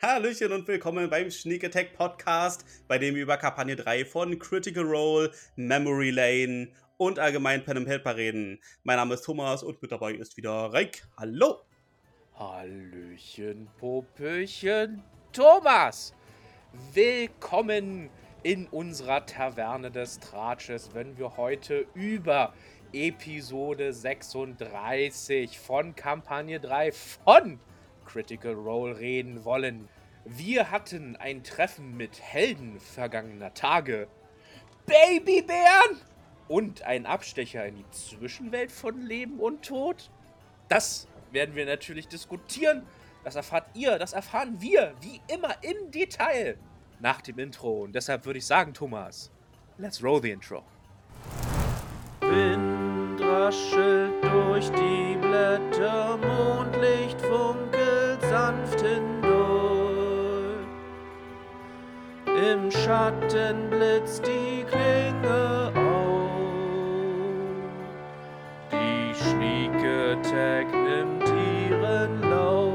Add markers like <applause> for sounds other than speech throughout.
Hallöchen und willkommen beim Sneak Attack Podcast, bei dem wir über Kampagne 3 von Critical Role, Memory Lane und allgemein Pen and Paper reden. Mein Name ist Thomas und mit dabei ist wieder Reik. Hallo! Hallöchen, Popöchen, Thomas! Willkommen in unserer Taverne des Tratsches, wenn wir heute über Episode 36 von Kampagne 3 von Critical Role reden wollen. Wir hatten ein Treffen mit Helden vergangener Tage. Babybären! Und ein Abstecher in die Zwischenwelt von Leben und Tod? Das werden wir natürlich diskutieren. Das erfahrt ihr, das erfahren wir, wie immer im Detail nach dem Intro. Und deshalb würde ich sagen, Thomas, let's roll the intro. Wind raschelt durch die Blätter, Mondlicht funkelt sanft hindurch. Im Schatten blitzt die Klinge auf. Die schnieke Tag nimmt ihren Lauf.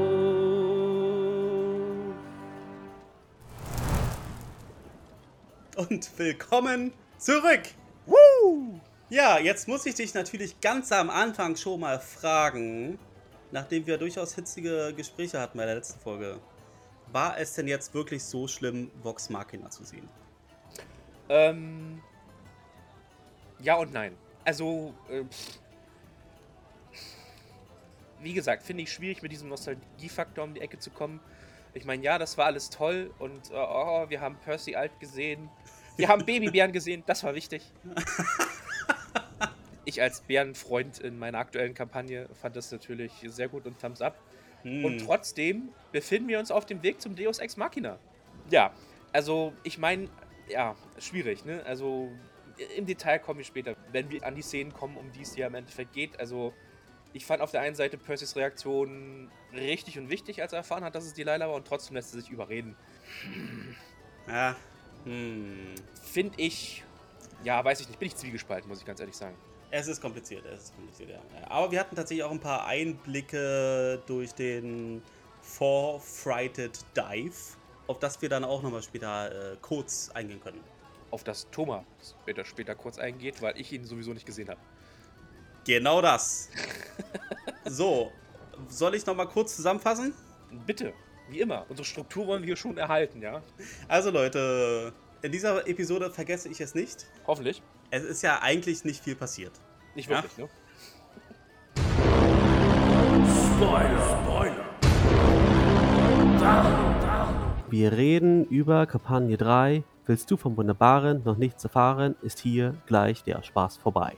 Und willkommen zurück! Woo! Ja, jetzt muss ich dich natürlich ganz am Anfang schon mal fragen, nachdem wir durchaus hitzige Gespräche hatten bei der letzten Folge. War es denn jetzt wirklich so schlimm, Vox Machina zu sehen? Ähm. Ja und nein. Also, äh, wie gesagt, finde ich schwierig, mit diesem Nostalgiefaktor um die Ecke zu kommen. Ich meine, ja, das war alles toll und äh, oh, wir haben Percy alt gesehen. Wir haben <laughs> Babybären gesehen, das war wichtig. <laughs> Ich als Bärenfreund in meiner aktuellen Kampagne fand das natürlich sehr gut und Thumbs up. Hm. Und trotzdem befinden wir uns auf dem Weg zum Deus Ex Machina. Ja, also ich meine, ja, schwierig, ne? Also im Detail komme ich später, wenn wir an die Szenen kommen, um die es hier im Endeffekt geht. Also ich fand auf der einen Seite Percys Reaktion richtig und wichtig, als er erfahren hat, dass es Delilah war und trotzdem lässt er sich überreden. Ja. Hm. Finde ich, ja, weiß ich nicht, bin ich zwiegespalten, muss ich ganz ehrlich sagen. Es ist kompliziert, es ist kompliziert, ja. Aber wir hatten tatsächlich auch ein paar Einblicke durch den Forfrighted Dive, auf das wir dann auch nochmal später äh, kurz eingehen können. Auf das Thomas später, später kurz eingeht, weil ich ihn sowieso nicht gesehen habe. Genau das. <laughs> so, soll ich nochmal kurz zusammenfassen? Bitte, wie immer, unsere Struktur wollen wir schon erhalten, ja? Also Leute, in dieser Episode vergesse ich es nicht. Hoffentlich. Es ist ja eigentlich nicht viel passiert. Nicht Ja. wirklich, ne? Wir reden über Kampagne 3. Willst du vom Wunderbaren noch nichts erfahren, ist hier gleich der Spaß vorbei.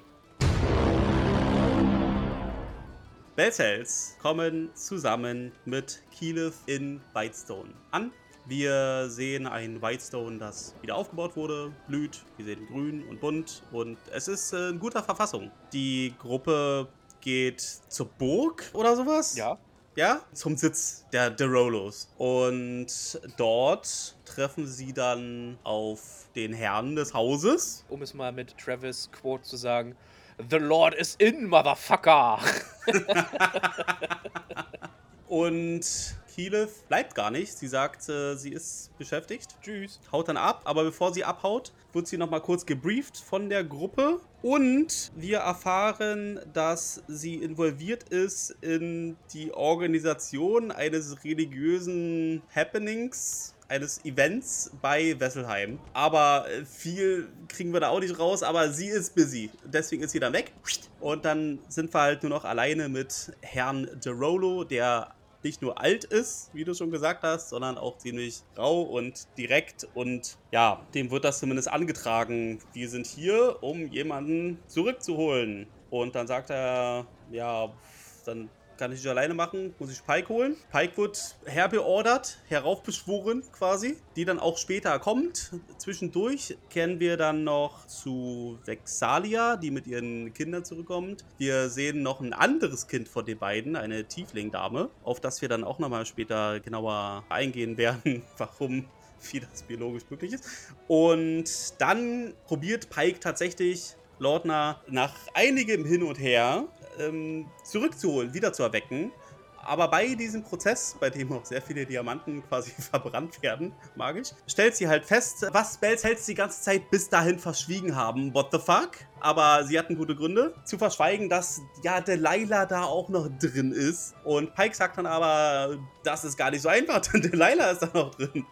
Bellcells kommen zusammen mit Keyleth in Whitestone an. Wir sehen ein Whitestone, das wieder aufgebaut wurde, blüht. Wir sehen grün und bunt und es ist äh, in guter Verfassung. Die Gruppe geht zur Burg oder sowas. Ja. Ja, zum Sitz der Derolos. Und dort treffen sie dann auf den Herrn des Hauses. Um es mal mit Travis Quote zu sagen: The Lord is in, Motherfucker! <laughs> <laughs> Und Keyleth bleibt gar nicht. Sie sagt, äh, sie ist beschäftigt. Tschüss. Haut dann ab, aber bevor sie abhaut, wird sie nochmal kurz gebrieft von der Gruppe. Und wir erfahren, dass sie involviert ist in die Organisation eines religiösen Happenings, eines Events bei Wesselheim. Aber äh, viel kriegen wir da auch nicht raus, aber sie ist busy. Deswegen ist sie dann weg. Und dann sind wir halt nur noch alleine mit Herrn DeRolo, der nicht nur alt ist, wie du schon gesagt hast, sondern auch ziemlich rau und direkt. Und ja, dem wird das zumindest angetragen. Wir sind hier, um jemanden zurückzuholen. Und dann sagt er, ja, dann kann ich nicht alleine machen, muss ich Pike holen. Pike wird herbeordert, heraufbeschworen quasi, die dann auch später kommt. Zwischendurch kehren wir dann noch zu Vexalia, die mit ihren Kindern zurückkommt. Wir sehen noch ein anderes Kind von den beiden, eine Tiefling-Dame, auf das wir dann auch nochmal später genauer eingehen werden, <laughs> warum wie das biologisch möglich ist. Und dann probiert Pike tatsächlich Lordner nach einigem Hin und Her ähm, zurückzuholen, wieder zu erwecken. Aber bei diesem Prozess, bei dem auch sehr viele Diamanten <laughs> quasi verbrannt werden, magisch, stellt sie halt fest, was Spells Hells die ganze Zeit bis dahin verschwiegen haben. What the fuck? Aber sie hatten gute Gründe zu verschweigen, dass ja Delilah da auch noch drin ist. Und Pike sagt dann aber, das ist gar nicht so einfach, <laughs> denn Delilah ist da noch drin.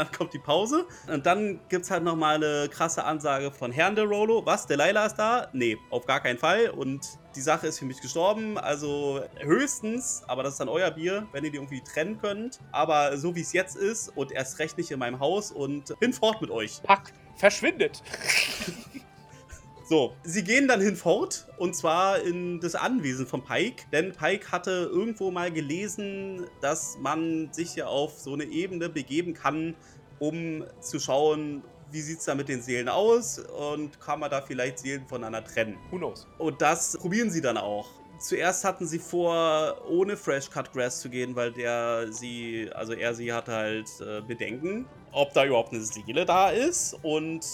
Dann kommt die Pause und dann gibt es halt nochmal eine krasse Ansage von Herrn de Rolo. Was, Delilah ist da? Nee, auf gar keinen Fall. Und die Sache ist für mich gestorben. Also höchstens, aber das ist dann euer Bier, wenn ihr die irgendwie trennen könnt. Aber so wie es jetzt ist und erst recht nicht in meinem Haus und hinfort mit euch. Pack, verschwindet. So, sie gehen dann hinfort und zwar in das Anwesen von Pike, denn Pike hatte irgendwo mal gelesen, dass man sich ja auf so eine Ebene begeben kann, um zu schauen, wie sieht es da mit den Seelen aus und kann man da vielleicht Seelen voneinander trennen. Who knows? Und das probieren sie dann auch. Zuerst hatten sie vor, ohne Fresh Cut Grass zu gehen, weil der sie, also er sie hatte halt äh, Bedenken, ob da überhaupt eine Seele da ist. Und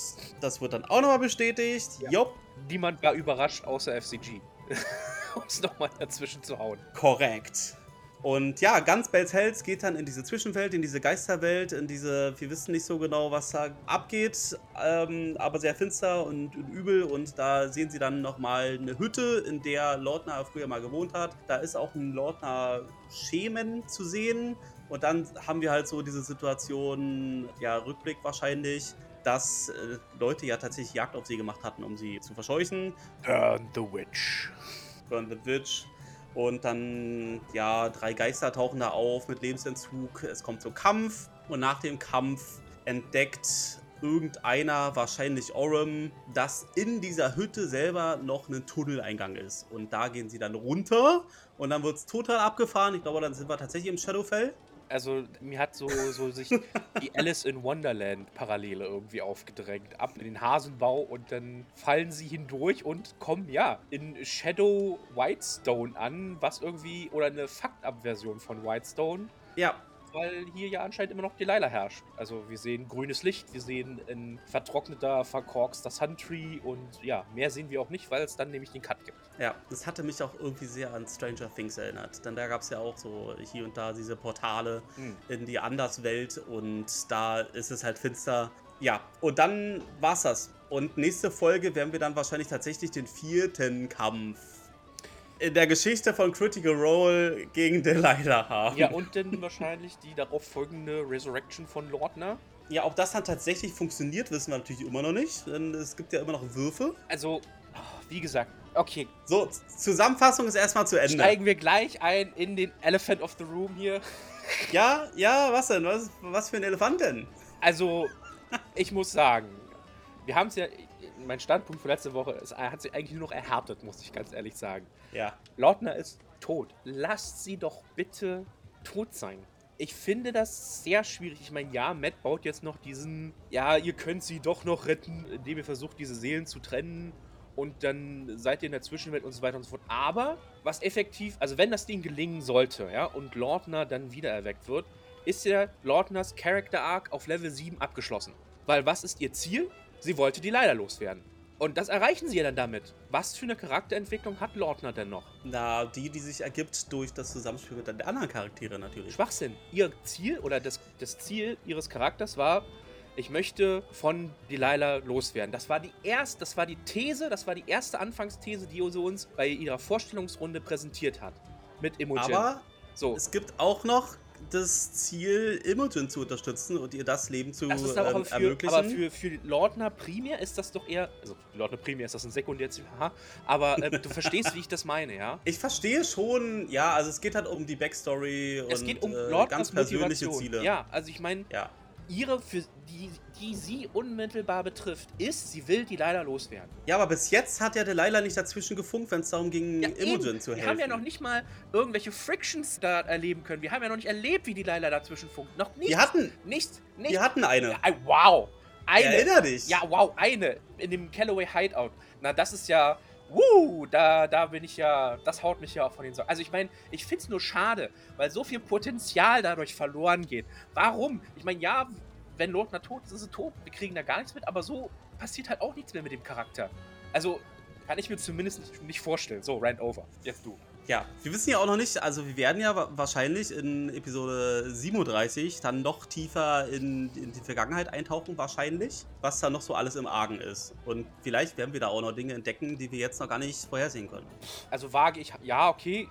das wird dann auch nochmal bestätigt. Ja. Jopp, Niemand war überrascht, außer FCG. <laughs> um es nochmal dazwischen zu hauen. korrekt. Und ja, ganz Bells Hells geht dann in diese Zwischenwelt, in diese Geisterwelt, in diese, wir wissen nicht so genau, was da abgeht, ähm, aber sehr finster und, und übel. Und da sehen sie dann nochmal eine Hütte, in der Lordner früher mal gewohnt hat. Da ist auch ein Lordner Schemen zu sehen. Und dann haben wir halt so diese Situation, ja, Rückblick wahrscheinlich, dass äh, Leute ja tatsächlich Jagd auf sie gemacht hatten, um sie zu verscheuchen. Burn the Witch. Burn the Witch. Und dann, ja, drei Geister tauchen da auf mit Lebensentzug. Es kommt zum Kampf. Und nach dem Kampf entdeckt irgendeiner, wahrscheinlich Orem, dass in dieser Hütte selber noch ein Tunneleingang ist. Und da gehen sie dann runter. Und dann wird es total abgefahren. Ich glaube, dann sind wir tatsächlich im Shadowfell. Also mir hat so, so sich die Alice in Wonderland Parallele irgendwie aufgedrängt. Ab in den Hasenbau und dann fallen sie hindurch und kommen ja in Shadow Whitestone an, was irgendwie, oder eine Faktabversion von Whitestone, Ja, weil hier ja anscheinend immer noch Delilah herrscht. Also wir sehen grünes Licht, wir sehen ein vertrockneter, verkorkster Suntree und ja, mehr sehen wir auch nicht, weil es dann nämlich den Cut gibt. Ja, das hatte mich auch irgendwie sehr an Stranger Things erinnert. Denn da gab es ja auch so hier und da diese Portale Hm. in die Anderswelt und da ist es halt finster. Ja, und dann war's das. Und nächste Folge werden wir dann wahrscheinlich tatsächlich den vierten Kampf in der Geschichte von Critical Role gegen Delilah haben. Ja, und dann wahrscheinlich die darauf folgende Resurrection von Lordner. ja, ob das dann tatsächlich funktioniert, wissen wir natürlich immer noch nicht. Denn es gibt ja immer noch Würfe. Also, wie gesagt, okay, So, Zusammenfassung ist erstmal zu Ende. steigen wir gleich ein in den Elephant of the Room hier. Ja, ja, was denn? Was, was für ein Elefant denn? Also, ich muss sagen, wir haben es ja, mein Standpunkt für letzte Woche es hat sich eigentlich nur noch erhärtet, muss ich ganz ehrlich sagen. Ja. Lautner ist tot. Lasst sie doch bitte tot sein. Ich finde das sehr schwierig. Ich meine, ja, Matt baut jetzt noch diesen, ja, ihr könnt sie doch noch retten, indem ihr versucht, diese Seelen zu trennen und dann seid ihr in der Zwischenwelt und so weiter und so fort. Aber was effektiv, also wenn das Ding gelingen sollte, ja, und Lautner dann wiedererweckt wird, ist ja Lautners Character Arc auf Level 7 abgeschlossen. Weil was ist ihr Ziel? Sie wollte die Leider loswerden. Und das erreichen sie ja dann damit. Was für eine Charakterentwicklung hat Lautner denn noch? Na, die, die sich ergibt durch das Zusammenspiel mit den anderen Charaktere natürlich. Schwachsinn. Ihr Ziel oder das, das Ziel ihres Charakters war, ich möchte von Delilah loswerden. Das war die erste, das war die These, das war die erste Anfangsthese, die sie uns bei ihrer Vorstellungsrunde präsentiert hat. Mit Imogen. Aber so, es gibt auch noch das Ziel, Imogen zu unterstützen und ihr das Leben zu das ist aber, ähm, für, ermöglichen. aber für, für Lordner primär ist das doch eher, also für Lordner primär ist das ein Sekundärziel, haha, aber äh, du verstehst, wie ich das meine, ja? <laughs> ich verstehe schon, ja, also es geht halt um die Backstory Es und geht um äh, ganz persönliche Motivation. Ziele. Ja, also ich meine, ja. Ihre, für die, die sie unmittelbar betrifft, ist, sie will die leider loswerden. Ja, aber bis jetzt hat ja Delilah nicht dazwischen gefunkt, wenn es darum ging, Ja, Imogen eben. zu Wir helfen. haben ja noch nicht mal irgendwelche Frictions da erleben können. Wir haben ja noch nicht erlebt, wie die Leider dazwischen funkt. Noch nicht. Wir hatten, Nichts. Nichts. wir hatten eine. Ja, wow. Eine. Erinner dich. Ja, wow, eine. In dem Callaway Hideout. Na, das ist ja. Wuh, da, da bin ich ja. Das haut mich ja auch von den Socken. Also, ich meine, ich finde es nur schade, weil so viel Potenzial dadurch verloren geht. Warum? Ich meine, ja, wenn Lordner tot ist, ist sie tot. Wir kriegen da gar nichts mit, aber so passiert halt auch nichts mehr mit dem Charakter. Also, kann ich mir zumindest nicht, nicht vorstellen. So, Rand over. Jetzt du. Ja, wir wissen ja auch noch nicht, also wir werden ja wahrscheinlich in Episode 37 dann noch tiefer in, in, die Vergangenheit eintauchen, wahrscheinlich, was da noch so alles im Argen ist. Und vielleicht werden wir da auch noch Dinge entdecken, die wir jetzt noch gar nicht vorhersehen können. Also wage ich, ja, okay,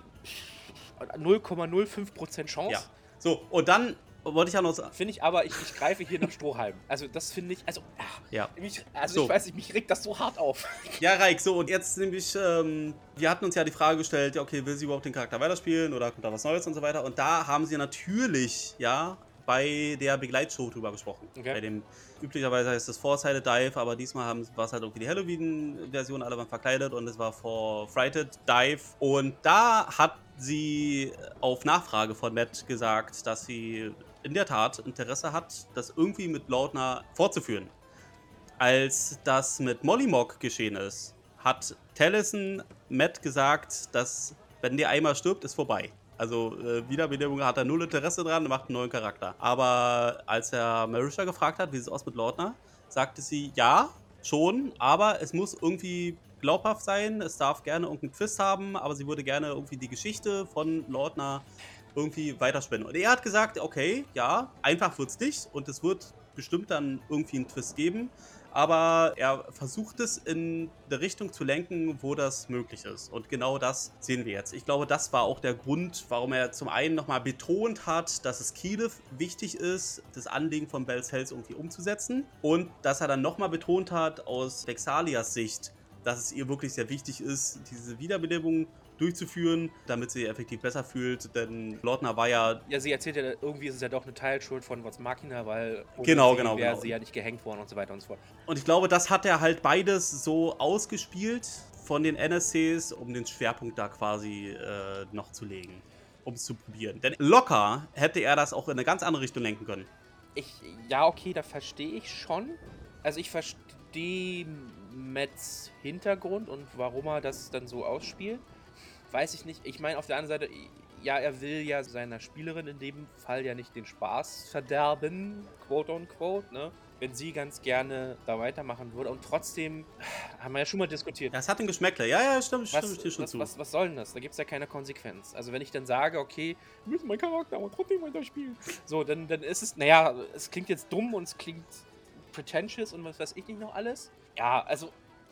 0,05% Chance. Ja. So, und dann wollte ich ja noch sagen. Finde ich aber, ich, ich greife hier nach Strohhalm. Also, das finde ich, also, ach, ja. Mich, also so. ich weiß nicht, mich regt das so hart auf. <laughs> Ja, Reik, so, und jetzt nämlich, ähm, wir hatten uns ja die Frage gestellt, ja, okay, will sie überhaupt den Charakter weiterspielen oder kommt da was Neues und so weiter. Und da haben sie natürlich, ja, bei der Begleitshow drüber gesprochen. Okay. Bei dem, üblicherweise heißt es Four-Sided Dive, aber diesmal war es halt irgendwie die Halloween-Version, alle waren verkleidet und es war for Frighted Dive. Und da hat sie auf Nachfrage von Matt gesagt, dass sie in der Tat Interesse hat, das irgendwie mit Lautner fortzuführen. Als das mit Mollymog geschehen ist, hat Tellison Matt gesagt, dass wenn der einmal stirbt, ist vorbei. Also äh, Wiederbelebung hat er null Interesse dran, macht einen neuen Charakter. Aber als er Marisha gefragt hat, wie es aus mit Lautner, sagte sie, ja, schon, aber es muss irgendwie glaubhaft sein, es darf gerne irgendeinen Twist haben, aber sie würde gerne irgendwie die Geschichte von Lautner irgendwie weiterspinnen. Und er hat gesagt, okay, ja, einfach wird es nicht und es wird bestimmt dann irgendwie einen Twist geben. Aber er versucht es in der Richtung zu lenken, wo das möglich ist. Und genau das sehen wir jetzt. Ich glaube, das war auch der Grund, warum er zum einen nochmal betont hat, dass es Kiev wichtig ist, das Anliegen von Bells Hells irgendwie umzusetzen. Und dass er dann nochmal betont hat, aus Vexalias Sicht, dass es ihr wirklich sehr wichtig ist, diese Wiederbelebung durchzuführen, damit sie effektiv besser fühlt. Denn Lordner war ja. Ja, sie erzählt ja, irgendwie ist es ja doch eine Teilschuld von Vox Machina, weil genau, sie genau, wäre genau. sie ja nicht gehängt worden und so weiter und so fort. Und ich glaube, das hat er halt beides so ausgespielt von den NSCs, um den Schwerpunkt da quasi äh, noch zu legen. Um es zu probieren. Denn locker hätte er das auch in eine ganz andere Richtung lenken können. Ich, ja, okay, da verstehe ich schon. Also ich verstehe Mets Hintergrund und warum er das dann so ausspielt weiß ich nicht. Ich meine, auf der anderen Seite, ja, er will ja seiner Spielerin in dem Fall ja nicht den Spaß verderben, quote on quote, ne? Wenn sie ganz gerne da weitermachen würde. Und trotzdem haben wir ja schon mal diskutiert. Das hat ein Geschmäckle. Ja, ja, stimmt, was, stimmt, schon was, zu. Was, was soll denn das? Da gibt es ja keine Konsequenz. Also wenn ich dann sage, okay, wir müssen meinen Charakter aber trotzdem weiterspielen. So, dann, dann ist es, naja, es klingt jetzt dumm und es klingt pretentious und was weiß ich nicht noch alles. Ja, also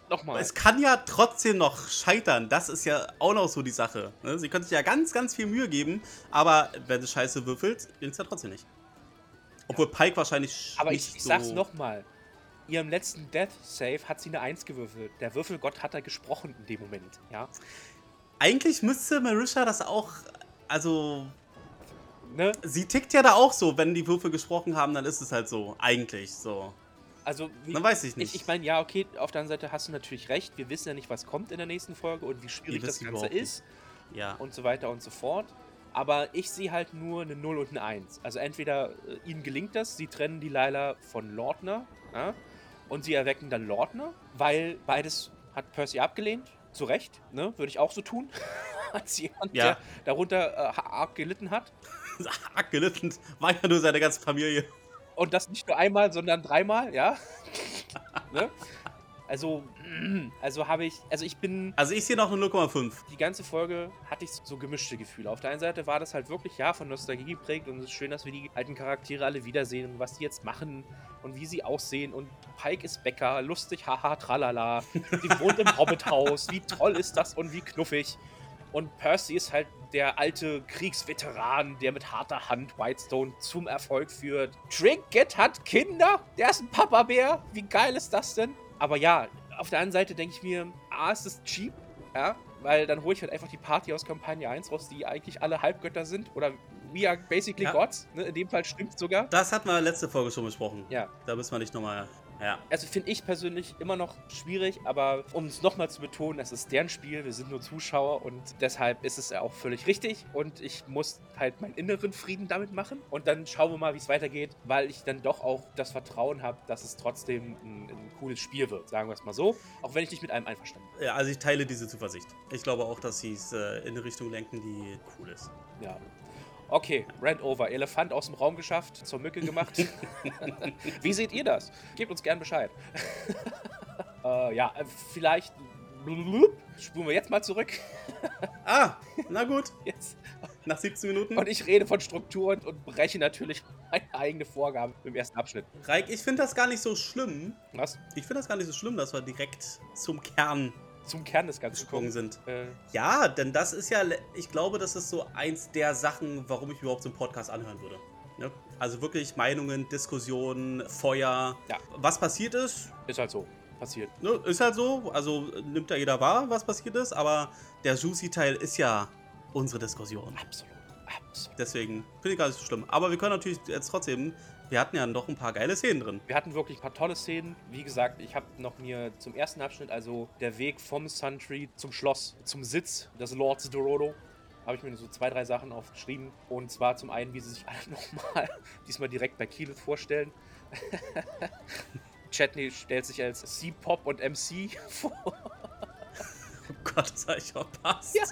Nochmal. Es kann ja trotzdem noch scheitern. Das ist ja auch noch so die Sache. Ne? Sie könnte sich ja ganz, ganz viel Mühe geben, aber wenn sie scheiße würfelt, gelingt es ja trotzdem nicht. Obwohl ja. Pike wahrscheinlich. Aber ich, ich so sag's nochmal. Ihrem letzten Death Save hat sie eine 1 gewürfelt. Der Würfelgott hat da gesprochen in dem Moment, ja. Eigentlich müsste Marisha das auch. Also. Ne? Sie tickt ja da auch so, wenn die Würfel gesprochen haben, dann ist es halt so. Eigentlich so. Also, wie, Dann weiß ich nicht. Ich, ich meine, ja, okay, auf der anderen Seite hast du natürlich recht. Wir wissen ja nicht, was kommt in der nächsten Folge und wie schwierig das Ganze ist. Ja. Und so weiter und so fort. Aber ich sehe halt nur eine 0 und eine 1. Also entweder äh, ihnen gelingt das, sie trennen die Lila von Lordner ja, und sie erwecken dann Lordner, weil beides hat Percy abgelehnt. Zu Recht, ne? Würde ich auch so tun. <laughs> Als jemand, ja. der darunter äh, arg gelitten hat. <laughs> arg gelitten war ja nur seine ganze Familie. Und das nicht nur einmal, sondern dreimal, ja. <laughs> ne? Also, also habe ich, also ich bin. Also ich sehe noch eine 0,5. Die ganze Folge hatte ich so gemischte Gefühle. Auf der einen Seite war das halt wirklich, ja, von Nostalgie geprägt und es ist schön, dass wir die alten Charaktere alle wiedersehen und was die jetzt machen und wie sie aussehen. Und Pike ist Bäcker, lustig, haha, tralala. Sie wohnt im <laughs> Hobbithaus, wie toll ist das und wie knuffig. Und Percy ist halt der alte Kriegsveteran, der mit harter Hand Whitestone zum Erfolg führt. Trinket hat Kinder? Der ist ein Papa-Bär? Wie geil ist das denn? Aber ja, auf der anderen Seite denke ich mir, A, ist es cheap, ja, weil dann hole ich halt einfach die Party aus Kampagne 1 raus, die eigentlich alle Halbgötter sind oder we are basically ja. gods. Ne? In dem Fall stimmt sogar. Das hatten wir letzte Folge schon besprochen. Ja. Da müssen wir nicht nochmal ja. Also finde ich persönlich immer noch schwierig, aber um es nochmal zu betonen, es ist deren Spiel, wir sind nur Zuschauer und deshalb ist es ja auch völlig richtig und ich muss halt meinen inneren Frieden damit machen und dann schauen wir mal, wie es weitergeht, weil ich dann doch auch das Vertrauen habe, dass es trotzdem ein, ein cooles Spiel wird, sagen wir es mal so, auch wenn ich nicht mit einem einverstanden bin. Ja, also ich teile diese Zuversicht. Ich glaube auch, dass sie es äh, in eine Richtung lenken, die cool ist. Ja, Okay, Rand over. Elefant aus dem Raum geschafft, zur Mücke gemacht. <laughs> Wie seht ihr das? Gebt uns gern Bescheid. <laughs> äh, ja, vielleicht blub, spulen wir jetzt mal zurück. <laughs> Ah, na gut. Jetzt. Nach 17 Minuten. Und ich rede von Strukturen und breche natürlich meine eigene Vorgabe im ersten Abschnitt. Reik, ich finde das gar nicht so schlimm. Was? Ich finde das gar nicht so schlimm, dass wir direkt zum Kern Zum Kern des Ganzen gesprungen kommen. sind. Äh, Ja, denn das ist ja, ich glaube, das ist so eins der Sachen, warum ich überhaupt so einen Podcast anhören würde. Ne? Also wirklich Meinungen, Diskussionen, Feuer. Ja. Was passiert ist, ist halt so. Passiert. ne, ist halt so. Also nimmt ja jeder wahr, was passiert ist. Aber der Juicy-Teil ist ja unsere Diskussion. Absolut. Absolut. Deswegen finde ich gar nicht so schlimm. Aber wir können natürlich jetzt trotzdem, wir hatten ja noch ein paar geile Szenen drin. Wir hatten wirklich ein paar tolle Szenen. Wie gesagt, ich habe noch mir zum ersten Abschnitt, also der Weg vom Suntree zum Schloss, zum Sitz des Lords Dororo, habe ich mir so zwei, drei Sachen aufgeschrieben. Und zwar zum einen, wie sie sich <laughs> alle nochmal diesmal direkt bei Kiel vorstellen. <laughs> Chetney stellt sich als C-Pop und MC <laughs> vor. Oh Gott, das habe ich verpasst. Ja.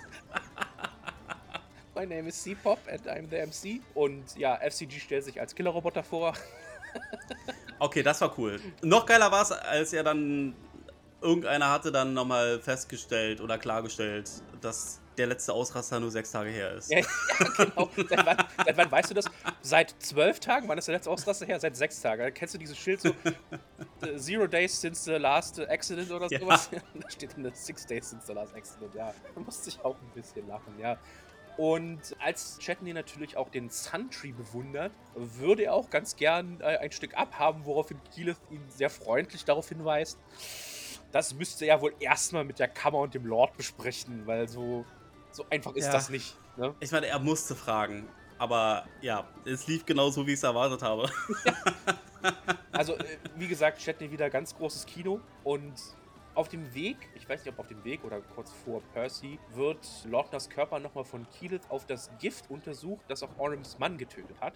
My name is C-Pop and I'm the MC. Und ja, FCG stellt sich als Killerroboter vor. <laughs> Okay, das war cool. Noch geiler war es, als er dann irgendeiner hatte dann nochmal festgestellt oder klargestellt, dass der letzte Ausraster nur sechs Tage her ist. Ja, <laughs> ja genau. Seit wann, seit wann weißt du das? Seit zwölf Tagen? Wann ist der letzte Ausraster her? Seit sechs Tagen. Da kennst du dieses Schild so? <laughs> äh, Zero days since the last accident oder Ja. sowas? da steht dann Six days since the last accident. Ja, da musste ich auch ein bisschen lachen, ja. Und als Chetney natürlich auch den Suntree bewundert, würde er auch ganz gern äh, ein Stück abhaben, woraufhin Keyleth ihn sehr freundlich darauf hinweist. Das müsste er wohl erstmal mit der Kammer und dem Lord besprechen, weil so, so einfach ist Ja. das nicht. Ne? Ich meine, er musste fragen. Aber ja, es lief genauso, wie ich es erwartet habe. <laughs> Also, äh, wie gesagt, Chetney wieder ganz großes Kino und auf dem Weg, ich weiß nicht, ob auf dem Weg oder kurz vor Percy, wird Lordners Körper nochmal von Keyleth auf das Gift untersucht, das auch Orms Mann getötet hat.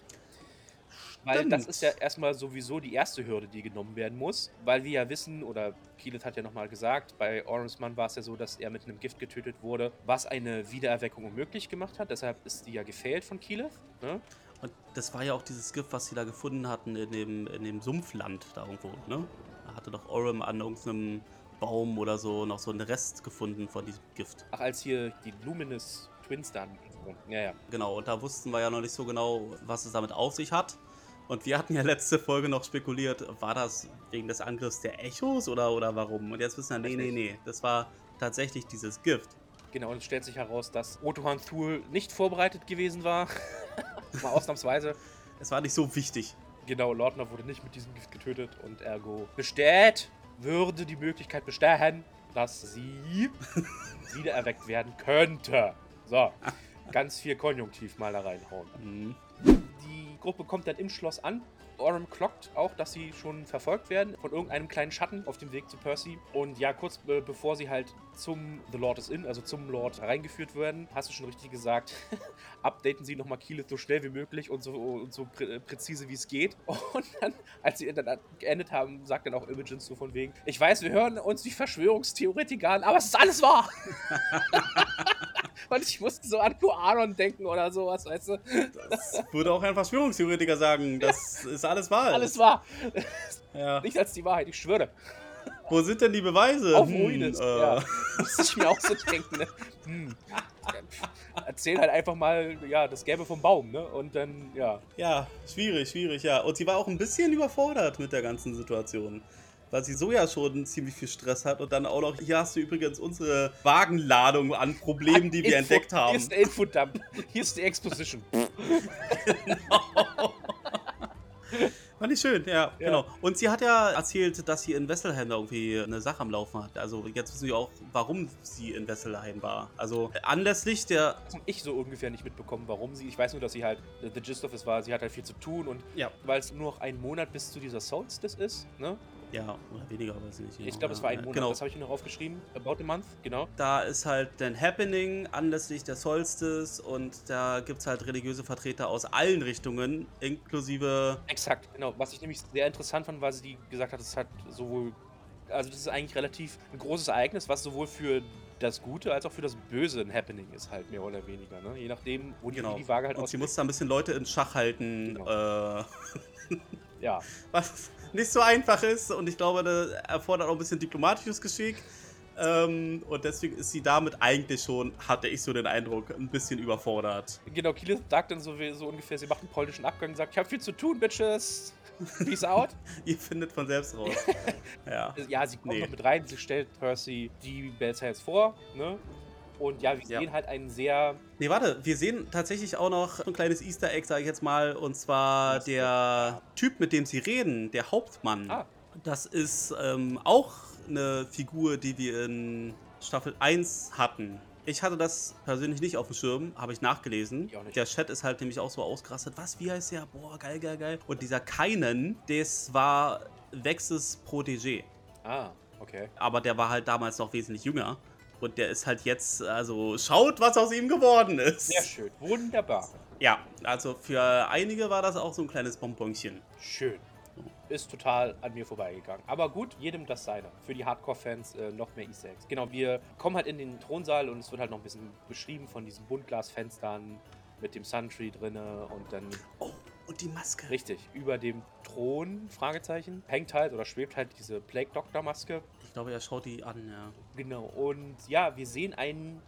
Weil das Stimmt. ist ja erstmal sowieso die erste Hürde, die genommen werden muss. Weil wir ja wissen, oder Keyleth hat ja nochmal gesagt, bei Orms Mann war es ja so, dass er mit einem Gift getötet wurde, was eine Wiedererweckung unmöglich gemacht hat. Deshalb ist die ja gefailt von Keyleth. Ne? Und das war ja auch dieses Gift, was sie da gefunden hatten in dem, in dem Sumpfland da irgendwo, ne? Da hatte doch Orem an irgendeinem Baum oder so noch so einen Rest gefunden von diesem Gift. Ach, als hier die Luminous Twins dann. Ja, ja. Genau, und da wussten wir ja noch nicht so genau, was es damit auf sich hat. Und wir hatten ja letzte Folge noch spekuliert, war das wegen des Angriffs der Echos oder, oder warum? Und jetzt wissen wir, nee, nee, nee, das war tatsächlich dieses Gift. Genau, und es stellt sich heraus, dass Otohan Thul nicht vorbereitet gewesen war. <laughs> Mal ausnahmsweise. Es war nicht so wichtig. Genau, Lordner wurde nicht mit diesem Gift getötet und ergo besteht, würde die Möglichkeit bestehen, dass sie <laughs> wiedererweckt werden könnte. So, ganz viel Konjunktiv mal da reinhauen. Mhm. Die Gruppe kommt dann im Schloss an. Orem klockt auch, dass sie schon verfolgt werden von irgendeinem kleinen Schatten auf dem Weg zu Percy. Und ja, kurz äh, bevor sie halt zum The Lord is In, also zum Lord, reingeführt werden, hast du schon richtig gesagt, <laughs> updaten sie nochmal Keyleth so schnell wie möglich und so, und so prä äh, präzise wie es geht. <laughs> Und dann, als sie dann geendet haben, sagt dann auch Imogen so von wegen, ich weiß, wir hören uns die Verschwörungstheoretiker an, aber es ist alles wahr. <laughs> und ich musste so an QAnon denken oder sowas, weißt du? Das würde auch ein Verschwörungstheoretiker sagen. Das ist alles wahr. Alles wahr. <laughs> Ja. Nicht als die Wahrheit, ich schwöre. Wo sind denn die Beweise? Auf Hm, Ruines. äh, Ja. <laughs> Muss ich mir auch so denken. Ne? Hm. Erzähl halt einfach mal, ja, das Gelbe vom Baum, ne? Und dann, ja. Ja, schwierig, schwierig, ja. Und sie war auch ein bisschen überfordert mit der ganzen Situation. Weil sie so ja schon ziemlich viel Stress hat und dann auch noch, hier hast du übrigens unsere Wagenladung an Problemen, die wir Info- entdeckt Hier haben. ist der Infodump. Hier ist die Exposition. <laughs> <laughs> Fand ich schön, ja, genau. Und sie hat ja erzählt, dass sie in Wesselheim da irgendwie eine Sache am Laufen hat. Also jetzt wissen wir auch, warum sie in Wesselheim war. Also anlässlich der. Das habe ich so ungefähr nicht mitbekommen, warum sie. Ich weiß nur, dass sie halt, the gist of it war, sie hat halt viel zu tun und Ja. weil es nur noch ein Monat bis zu dieser Solstice ist, ne? Ja, oder weniger, weiß ich nicht. Ich glaube, es war ein Monat, Genau. das habe ich mir noch aufgeschrieben. About a month, genau. Da ist halt ein Happening anlässlich der Solstice und da gibt es halt religiöse Vertreter aus allen Richtungen, inklusive. Exakt, genau. Was ich nämlich sehr interessant fand, weil sie gesagt hat, es hat sowohl. Also, das ist eigentlich relativ ein großes Ereignis, was sowohl für das Gute als auch für das Böse ein Happening ist, halt mehr oder weniger. Ne? Je nachdem, wo die, Genau. die Waage halt Und sie muss da ein bisschen Leute in Schach halten, Genau. äh, <laughs> Ja, was nicht so einfach ist und ich glaube, das erfordert auch ein bisschen diplomatisches Geschick. Ähm, und deswegen ist sie damit eigentlich schon, hatte ich so den Eindruck, ein bisschen überfordert. Genau, Keyleth sagt dann so, so ungefähr, sie macht einen polnischen Abgang und sagt, ich habe viel zu tun, Bitches. Peace out. <laughs> Ihr findet von selbst raus. <laughs> ja. Ja, sie kommt Nee. noch mit rein, sie stellt Percy die Bells vor, ne? Und ja, wir Ja. sehen halt einen sehr. Nee, warte, wir sehen tatsächlich auch noch so ein kleines Easter Egg, sage ich jetzt mal, und zwar der Typ, mit dem sie reden, der Hauptmann. Ah, Das ist ähm, auch eine Figur, die wir in Staffel 1 hatten. Ich hatte das persönlich nicht auf dem Schirm, habe ich nachgelesen. Ich auch nicht. Der Chat ist halt nämlich auch so ausgerastet. Was, wie heißt der? Boah, geil, geil, geil. Und dieser Keinen, das war Vexes Protégé. ah, okay. Aber der war halt damals noch wesentlich jünger. Und der ist halt jetzt, also schaut, was aus ihm geworden ist. Sehr schön. Wunderbar. Ja, also für einige war das auch so ein kleines Bonbonchen. Schön. Ist total an mir vorbeigegangen. Aber gut, jedem das seine. Für die Hardcore-Fans äh, noch mehr Easter Eggs. Genau, wir kommen halt in den Thronsaal und es wird halt noch ein bisschen beschrieben von diesen Buntglasfenstern mit dem Suntree drinne und dann Oh, und die Maske. richtig über dem Thron, Fragezeichen, hängt halt oder schwebt halt diese Plague Doctor Maske. Ich glaube, er schaut die an, ja. Genau, und ja, wir sehen einen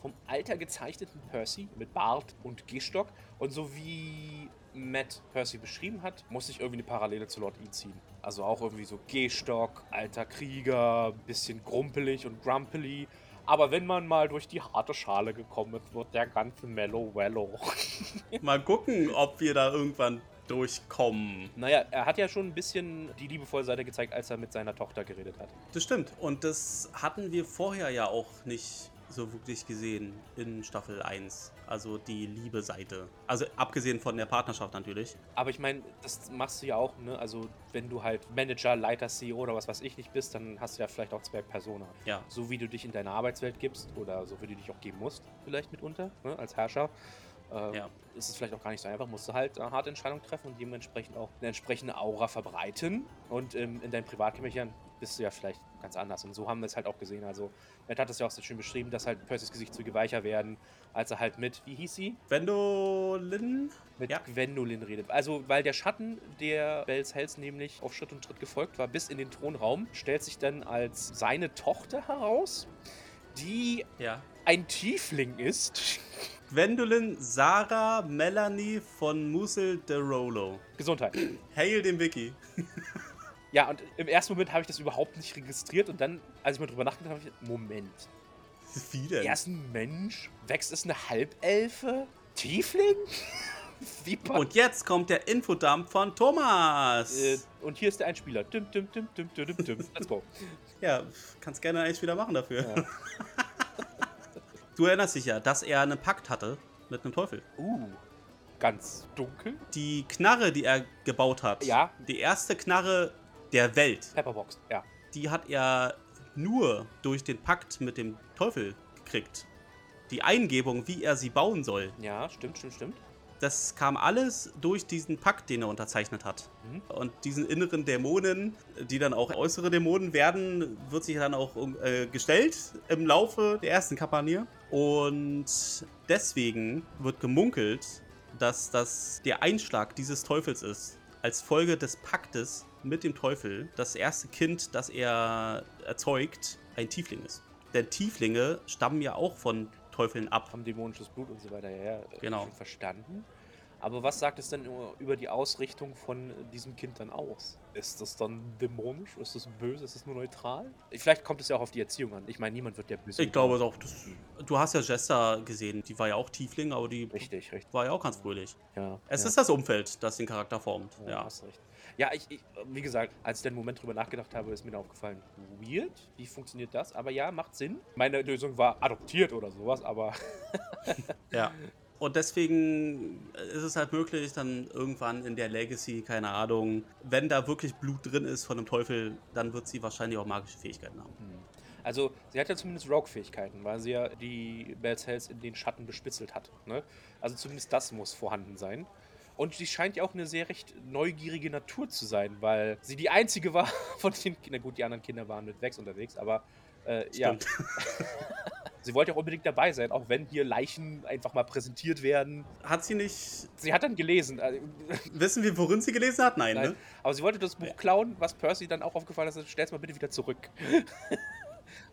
vom Alter gezeichneten Percy mit Bart und Gehstock. Und so wie Matt Percy beschrieben hat, muss ich irgendwie eine Parallele zu Lord E ziehen. Also auch irgendwie so Gehstock, alter Krieger, bisschen grumpelig und grumpily. Aber wenn man mal durch die harte Schale gekommen ist, wird der ganze Mellow Wellow. <laughs> Mal gucken, ob wir da irgendwann durchkommen. naja, er hat ja schon ein bisschen die liebevolle Seite gezeigt, als er mit seiner Tochter geredet hat. Das stimmt. Und das hatten wir vorher ja auch nicht so wirklich gesehen in Staffel 1. Also die Liebe-Seite. Also abgesehen von der Partnerschaft natürlich. Aber ich meine, das machst du ja auch, ne? Also, wenn du halt Manager, Leiter, CEO oder was weiß ich nicht bist, dann hast du ja vielleicht auch zwei Persona. Ja. So wie du dich in deine Arbeitswelt gibst oder so wie du dich auch geben musst, vielleicht mitunter, ne? als Herrscher. Äh, Ja. Ist es vielleicht auch gar nicht so einfach, musst du halt eine harte Entscheidung treffen und dementsprechend auch eine entsprechende Aura verbreiten. Und ähm, in deinen Privatkämmerchen bist du ja vielleicht ganz anders. Und so haben wir es halt auch gesehen. Also, Matt hat es ja auch sehr schön beschrieben, dass halt Percys Gesichtszüge weicher werden, als er halt mit, wie hieß sie? Gwendolyn? mit Ja. Gwendolyn redet. Also, weil der Schatten der Bells Hells nämlich auf Schritt und Tritt gefolgt war bis in den Thronraum, stellt sich dann als seine Tochter heraus, die Ja. ein Tiefling ist. Gwendolyn Sarah Melanie von Musil de Rolo. Gesundheit. Hail dem Wiki. Ja, und im ersten Moment habe ich das überhaupt nicht registriert und dann, als ich mal drüber nachgedacht habe, ich, Moment. Wie denn? Er ist ein Mensch? Wächst ist eine Halbelfe? Tiefling? <laughs> Wie Und jetzt kommt der Infodump von Thomas. äh, und hier ist der Einspieler. Dim, dim, dim, dim, dim, dim, dim. Let's go. <laughs> Ja, kannst gerne eins wieder machen dafür. Ja. <laughs> Du erinnerst dich ja, dass er einen Pakt hatte mit einem Teufel. Uh, ganz dunkel. Die Knarre, die er gebaut hat, Ja. die erste Knarre der Welt, Pepperbox, ja. die hat er nur durch den Pakt mit dem Teufel gekriegt. Die Eingebung, wie er sie bauen soll, Ja, stimmt, stimmt, stimmt. das kam alles durch diesen Pakt, den er unterzeichnet hat. Mhm. Und diesen inneren Dämonen, die dann auch äußere Dämonen werden, wird sich dann auch äh, gestellt im Laufe der ersten Kampagne. Und deswegen wird gemunkelt, dass das der Einschlag dieses Teufels ist. Als Folge des Paktes mit dem Teufel, das erste Kind, das er erzeugt, ein Tiefling ist. Denn Tieflinge stammen ja auch von Teufeln ab. haben dämonisches Blut und so weiter, ja, Genau. verstanden. Aber was sagt es denn über die Ausrichtung von diesem Kind dann aus? Ist das dann dämonisch? Ist das böse? Ist das nur neutral? Vielleicht kommt es ja auch auf die Erziehung an. Ich meine, niemand wird ja böse. Ich glaube auch, das, du hast ja Jessa gesehen, die war ja auch Tiefling, aber die Richtig, richtig. war ja auch ganz fröhlich. Ja, Es ja. ist das Umfeld, das den Charakter formt. Ja, Ja. hast recht. Ja, ich, ich, wie gesagt, als ich einen Moment drüber nachgedacht habe, ist mir aufgefallen, weird, wie funktioniert das? Aber ja, macht Sinn. Meine Lösung war adoptiert oder sowas, aber ja. <laughs> Und deswegen ist es halt möglich, dann irgendwann in der Legacy, keine Ahnung, wenn da wirklich Blut drin ist von einem Teufel, dann wird sie wahrscheinlich auch magische Fähigkeiten haben. Also, sie hat ja zumindest Rogue-Fähigkeiten, weil sie ja die Bells Hells in den Schatten bespitzelt hat. Ne? Also, zumindest das muss vorhanden sein. Und sie scheint ja auch eine sehr recht neugierige Natur zu sein, weil sie die einzige war <laughs> von den Kindern. Gut, die anderen Kinder waren mit Wex unterwegs, aber äh, ja, Stimmt. <laughs> sie wollte auch unbedingt dabei sein, auch wenn hier Leichen einfach mal präsentiert werden. Hat sie nicht. Sie hat dann gelesen, äh, <laughs> Wissen wir, worin sie gelesen hat? Nein, Nein. ne? aber sie wollte das Buch klauen, was Percy dann auch aufgefallen ist. Stell's mal bitte wieder zurück. <laughs>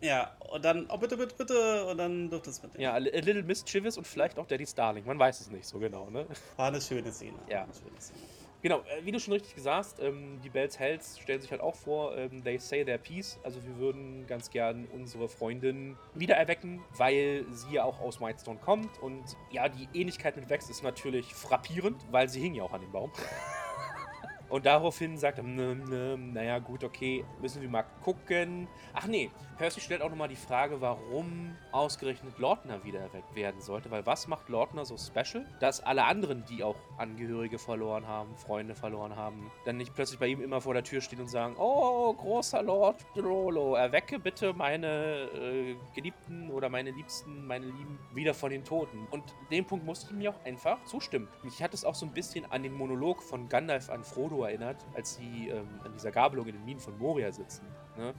Ja, und dann, oh bitte, bitte, bitte, und dann durfte es mit. Ja, a little mischievous und vielleicht auch Daddy Starling. Man weiß es nicht so genau, ne? War eine schöne Szene. Ja. Eine schöne Szene. Genau, äh, wie du schon richtig gesagt ähm, die Bells Hells stellen sich halt auch vor, ähm, they say their piece. Also wir würden ganz gern unsere Freundin wiedererwecken, weil sie ja auch aus Whitestone kommt. Und ja, die Ähnlichkeit mit Vex ist natürlich frappierend, weil sie hing ja auch an dem Baum. <laughs> Und daraufhin sagt er, "Nö, nö, naja, gut, okay, müssen wir mal gucken. Ach nee, Percy stellt auch nochmal die Frage, warum ausgerechnet Lordner wieder erweckt werden sollte. Weil was macht Lordner so special, dass alle anderen, die auch Angehörige verloren haben, Freunde verloren haben, dann nicht plötzlich bei ihm immer vor der Tür stehen und sagen, oh, großer Lord Drolo, erwecke bitte meine äh, Geliebten oder meine Liebsten, meine Lieben wieder von den Toten. Und dem Punkt musste ich mir auch einfach zustimmen. Mich hat es auch so ein bisschen an den Monolog von Gandalf an Frodo erinnert, als sie ähm, an dieser Gabelung in den Minen von Moria sitzen. Ne?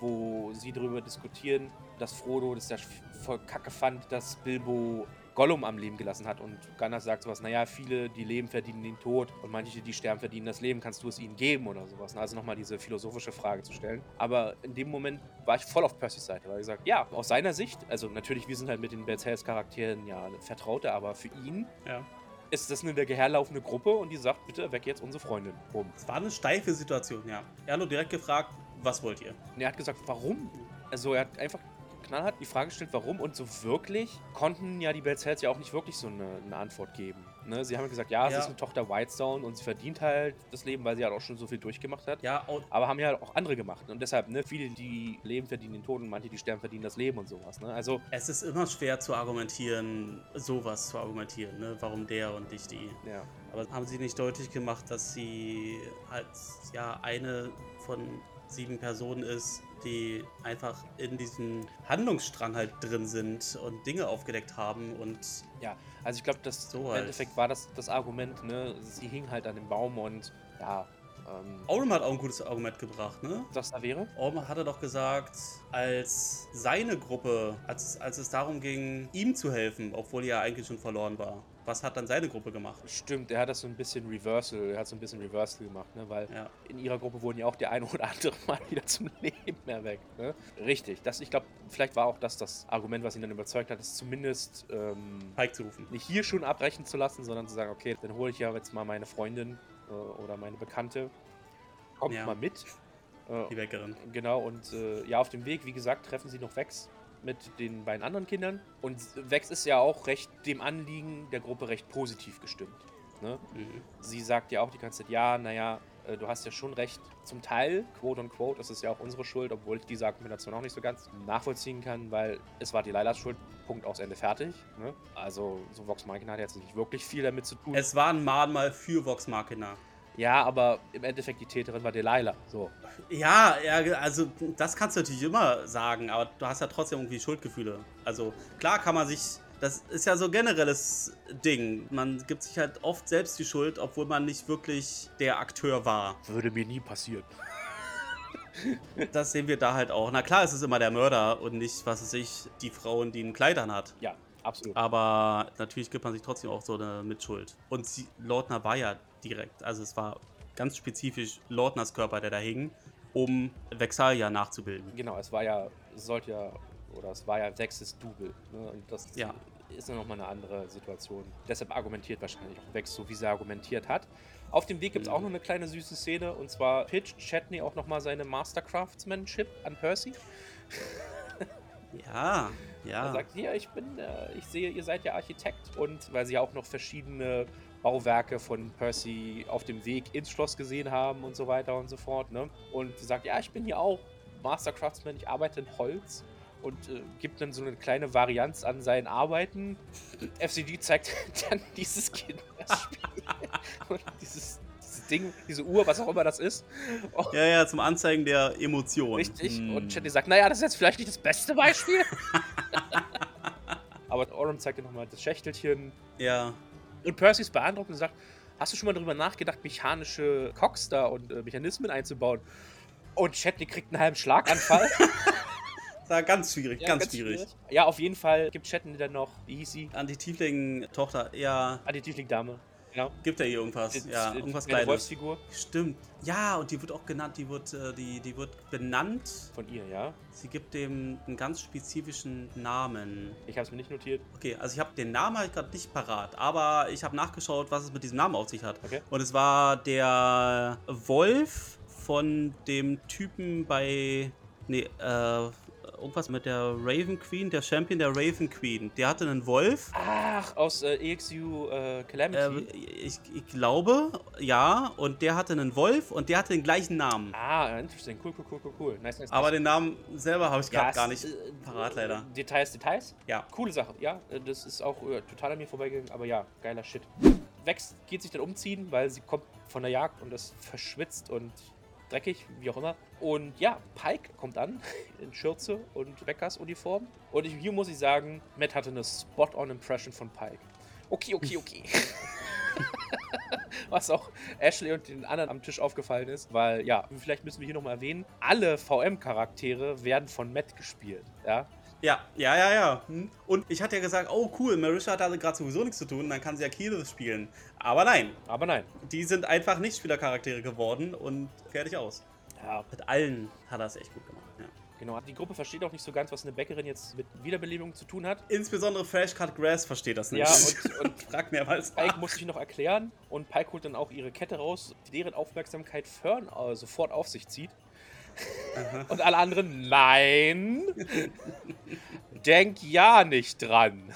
Wo sie darüber diskutieren, dass Frodo das ja voll kacke fand, dass Bilbo Gollum am Leben gelassen hat. Und Gandalf sagt sowas, naja, viele, die leben, verdienen den Tod und manche, die sterben, verdienen das Leben. Kannst du es ihnen geben oder sowas? Also nochmal diese philosophische Frage zu stellen. Aber in dem Moment war ich voll auf Percys Seite, weil ich gesagt, ja, aus seiner Sicht, also natürlich, wir sind halt mit den Bad Hells Charakteren ja Vertraute, aber für ihn Ja. Ist das eine daherlaufende Gruppe und die sagt, bitte weg jetzt unsere Freundin. Bumm. Es war eine steife Situation, ja. Er hat nur direkt gefragt, was wollt ihr? Und er hat gesagt, warum? Also er hat einfach knallhart die Frage gestellt, warum und so wirklich konnten ja die Bells Hells ja auch nicht wirklich so eine, eine Antwort geben. Ne? Sie haben gesagt, ja, sie Ja. ist eine Tochter Whitestone und sie verdient halt das Leben, weil sie halt auch schon so viel durchgemacht hat. Ja, Aber haben ja auch andere gemacht. Und deshalb, ne, viele, die leben, verdienen den Tod und manche, die sterben, verdienen das Leben und sowas. Ne? Also, es ist immer schwer zu argumentieren, sowas zu argumentieren, ne? Warum der und nicht die. ja. Aber haben sie nicht deutlich gemacht, dass sie halt ja eine von sieben Personen ist, die einfach in diesem Handlungsstrang halt drin sind und Dinge aufgedeckt haben und Ja, also ich glaube, das So im halt. Endeffekt war das das Argument, ne? Sie hing halt an dem Baum und ja, ähm, hat auch ein gutes Argument gebracht, ne? was da wäre? Aurum hatte doch gesagt, als seine Gruppe, als, als es darum ging, ihm zu helfen, obwohl er ja eigentlich schon verloren war, was hat dann seine Gruppe gemacht? Stimmt, er hat das so ein bisschen Reversal, er hat so ein bisschen Reversal gemacht, ne? Weil Ja. in ihrer Gruppe wurden ja auch der eine oder andere <laughs> mal wieder zum Leben erweckt. Ne? Richtig, das, ich glaube, vielleicht war auch das das Argument, was ihn dann überzeugt hat, es zumindest ähm, Pike zu rufen. nicht hier schon abbrechen zu lassen, sondern zu sagen, okay, dann hole ich ja jetzt mal meine Freundin äh, oder meine Bekannte, kommt Ja. mal mit. Äh, Die Weckerin. Genau, und äh, ja, auf dem Weg, wie gesagt, treffen sie noch Vex mit den beiden anderen Kindern. Und Vex ist ja auch recht dem Anliegen der Gruppe recht positiv gestimmt. Ne? Mhm. Sie sagt ja auch die ganze Zeit, ja, naja, äh, du hast ja schon recht. Zum Teil, quote on quote, das ist ja auch unsere Schuld, obwohl ich diese Argumentation auch nicht so ganz nachvollziehen kann, weil es war die Lailas Schuld, Punkt aus Ende fertig. Ne? Also, so Vox Machina hat jetzt nicht wirklich viel damit zu tun. Es war ein Mahnmal für Vox Machina. Ja, aber im Endeffekt die Täterin war Delilah. So. Ja, ja, also das kannst du natürlich immer sagen, aber du hast ja trotzdem irgendwie Schuldgefühle. Also klar kann man sich, das ist ja so ein generelles Ding. Man gibt sich halt oft selbst die Schuld, obwohl man nicht wirklich der Akteur war. Würde mir nie passieren. <laughs> Das sehen wir da halt auch. Na klar, es ist immer der Mörder und nicht, was weiß ich, die Frau, die einen Kleidern hat. Ja, absolut. Aber natürlich gibt man sich trotzdem auch so eine Mitschuld. Und sie, Lordner war ja direkt, also es war ganz spezifisch Lordners Körper, der da hing, um Vexalia nachzubilden. Genau, es war ja, sollte ja, oder es war ja Vexes Double. Ne? Und das Ja. ist ja nochmal eine andere Situation. Deshalb argumentiert wahrscheinlich auch Vex so, wie sie argumentiert hat. Auf dem Weg gibt es Mhm. auch noch eine kleine süße Szene und zwar pitcht Chatney auch nochmal seine Master Craftsmanship an Percy. Ja, <laughs> Er ja. sagt, hier, ich bin, äh, ich sehe, ihr seid ja Architekt und weil sie ja auch noch verschiedene Bauwerke von Percy auf dem Weg ins Schloss gesehen haben und so weiter und so fort, ne? Und sie sagt, ja, ich bin hier auch Master Craftsman, ich arbeite in Holz und äh, gibt dann so eine kleine Varianz an seinen Arbeiten. FCG zeigt <laughs> dann dieses Kinderspiel <laughs> und dieses, dieses Ding, diese Uhr, was auch immer das ist. Und Ja, ja, zum Anzeigen der Emotion. Richtig. Hm. Und Chatty sagt, naja, das ist jetzt vielleicht nicht das beste Beispiel. <laughs> Aber Oram zeigt dir nochmal das Schächtelchen. Ja, Und Percy ist beeindruckt und sagt, hast du schon mal darüber nachgedacht, mechanische Cogs da und äh, Mechanismen einzubauen? Und Chatney kriegt einen halben Schlaganfall. <laughs> das war ganz schwierig, Ja, ganz, schwierig. Ja, auf jeden Fall gibt Chatney dann noch, wie hieß sie? An die Tiefling-Tochter, ja, die. Gibt ja hier irgendwas. Das- ja, irgendwas eine Kleines. Wolfsfigur Stimmt. Ja, und die wird auch genannt, die wird, äh, die, die wird benannt. von ihr, ja. Sie gibt dem einen ganz spezifischen Namen. Ich habe es mir nicht notiert. Okay, also ich habe den Namen halt gerade nicht parat, aber ich habe nachgeschaut, was es mit diesem Namen auf sich hat. Okay. Und es war der Wolf von dem Typen bei. Nee, äh. Irgendwas mit der Raven Queen, der Champion der Raven Queen. Der hatte einen Wolf. Ach, aus äh, EXU äh, Äh, Calamity. ich, ich glaube, ja. Und der hatte einen Wolf und der hatte den gleichen Namen. ah, interesting. Cool, cool, cool, cool, cool. Nice, nice, Aber nice. den Namen selber habe ich gerade es- gar nicht äh, parat, leider. Details, Details. Ja. Coole Sache, ja. äh, Das ist auch äh, total an mir vorbeigegangen, aber ja, geiler Shit. Vex geht sich dann umziehen, weil sie kommt von der Jagd und ist verschwitzt und dreckig, wie auch immer. Und ja, Pike kommt an <laughs> in Schürze und Weckers Uniform. Und ich, hier muss ich sagen, Matt hatte eine Spot-on-Impression von Pike. Okay, okay, okay. <laughs> Was auch Ashley und den anderen am Tisch aufgefallen ist, weil, ja, vielleicht müssen wir hier nochmal erwähnen, alle VM-Charaktere werden von Matt gespielt, ja. Ja, ja, ja, ja. Hm. Und ich hatte ja gesagt, oh cool, Marisha hat da gerade sowieso nichts zu tun, dann kann sie ja Keyleth spielen. Aber nein, Aber nein. die sind einfach nicht Spielercharaktere geworden und fertig aus. Ja, Mit allen hat er es echt gut gemacht. Ja. genau. Die Gruppe versteht auch nicht so ganz, was eine Bäckerin jetzt mit Wiederbelebung zu tun hat. Insbesondere Fresh Cut Grass versteht das nicht. Ja, und, <laughs> und fragt mehrmals. Pike muss sich noch erklären und Pike holt dann auch ihre Kette raus, die deren Aufmerksamkeit Fern äh, sofort auf sich zieht. Und alle anderen, nein, denk ja nicht dran.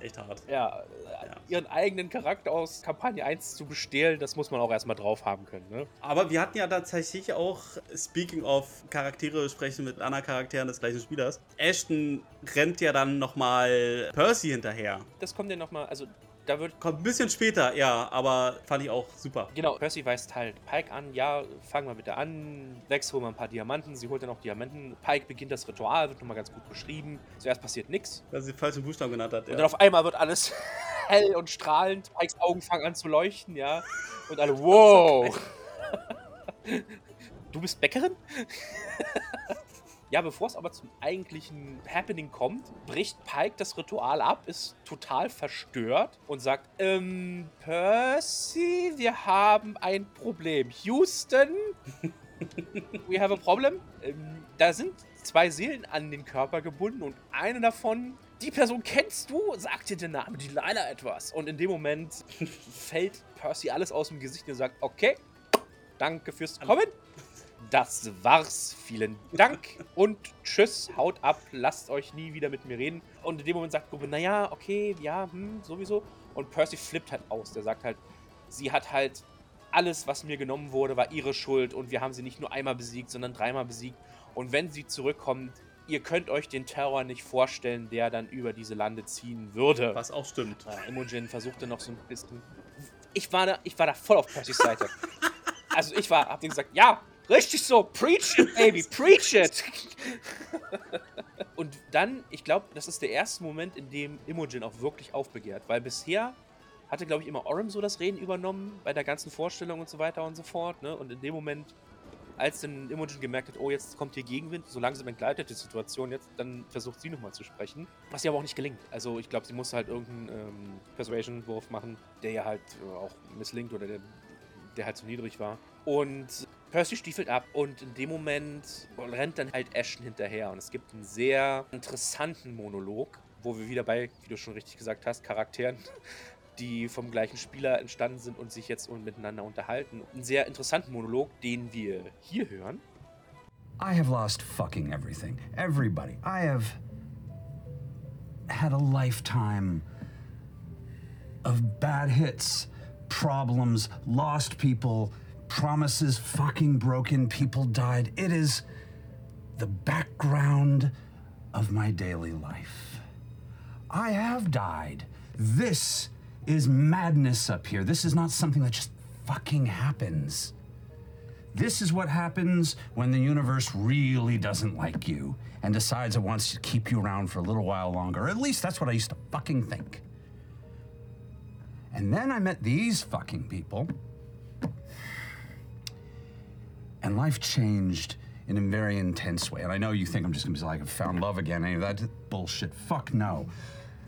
Echt hart. Ja, äh, ihren eigenen Charakter aus Kampagne 1 zu bestehlen, das muss man auch erstmal drauf haben können. Ne? Aber wir hatten ja tatsächlich auch, speaking of Charaktere sprechen mit anderen Charakteren des gleichen Spielers, Ashton rennt ja dann nochmal Percy hinterher. Das kommt ja nochmal, also da wird Kommt ein bisschen später, ja, aber fand ich auch super. Genau, Percy weist halt Pike an, ja, fangen wir bitte an, Vex holen wir ein paar Diamanten, sie holt dann auch Diamanten, Pike beginnt das Ritual, wird nochmal ganz gut beschrieben, zuerst passiert nichts Dass sie den falschen Buchstaben genannt hat. und Ja. dann auf einmal wird alles <laughs> hell und strahlend, Pikes Augen fangen an zu leuchten, ja, und alle, <laughs> wow. Du bist Bäckerin? <laughs> Ja, bevor es aber zum eigentlichen Happening kommt, bricht Pike das Ritual ab, ist total verstört und sagt, ähm, Percy, wir haben ein Problem. Houston, <laughs> we have a problem. Ähm, da sind zwei Seelen an den Körper gebunden und eine davon, die Person kennst du, sagt dir der Name Delilah etwas. Und in dem Moment <laughs> fällt Percy alles aus dem Gesicht und sagt, okay, danke fürs Kommen. Das war's. Vielen Dank und tschüss. Haut ab. Lasst euch nie wieder mit mir reden. Und in dem Moment sagt Gruppe, naja, okay, ja, hm, sowieso. Und Percy flippt halt aus. Der sagt halt, sie hat halt alles, was mir genommen wurde, war ihre Schuld. Und wir haben sie nicht nur einmal besiegt, sondern dreimal besiegt. Und wenn sie zurückkommt, ihr könnt euch den Terror nicht vorstellen, der dann über diese Lande ziehen würde. Was auch stimmt. Ja, Imogen versuchte noch so ein bisschen. Ich war da, ich war da voll auf Percys Seite. <laughs> Also ich war, hab denen gesagt, ja, richtig so, preach it, baby, preach it. Und dann, ich glaube, das ist der erste Moment, in dem Imogen auch wirklich aufbegehrt, weil bisher hatte, glaube ich, immer Orem so das Reden übernommen bei der ganzen Vorstellung und so weiter und so fort. Ne? Und in dem Moment, als dann Imogen gemerkt hat, oh, jetzt kommt hier Gegenwind, so langsam entgleitet die Situation, jetzt dann versucht sie nochmal zu sprechen. Was ihr aber auch nicht gelingt. Also ich glaube, sie muss halt irgendeinen ähm, Persuasion-Wurf machen, der ja halt äh, auch misslingt oder der, der halt zu niedrig war. Und Percy stiefelt ab und in dem Moment rennt dann halt Ashton hinterher. Und es gibt einen sehr interessanten Monolog, wo wir wieder bei, wie du schon richtig gesagt hast, Charakteren <laughs> die vom gleichen Spieler entstanden sind und sich jetzt miteinander unterhalten. Einen sehr interessanten Monolog, den wir hier hören. I have lost fucking everything. Everybody. I have had a lifetime of bad hits, problems, lost people, promises fucking broken, people died. It is the background of my daily life. I have died. This is madness up here. This is not something that just fucking happens. This is what happens when the universe really doesn't like you and decides it wants to keep you around for a little while longer. At least that's what I used to fucking think. And then I met these fucking people. And life changed in a very intense way. And I know you think I'm just gonna be like, I found love again, any of that bullshit. Fuck no.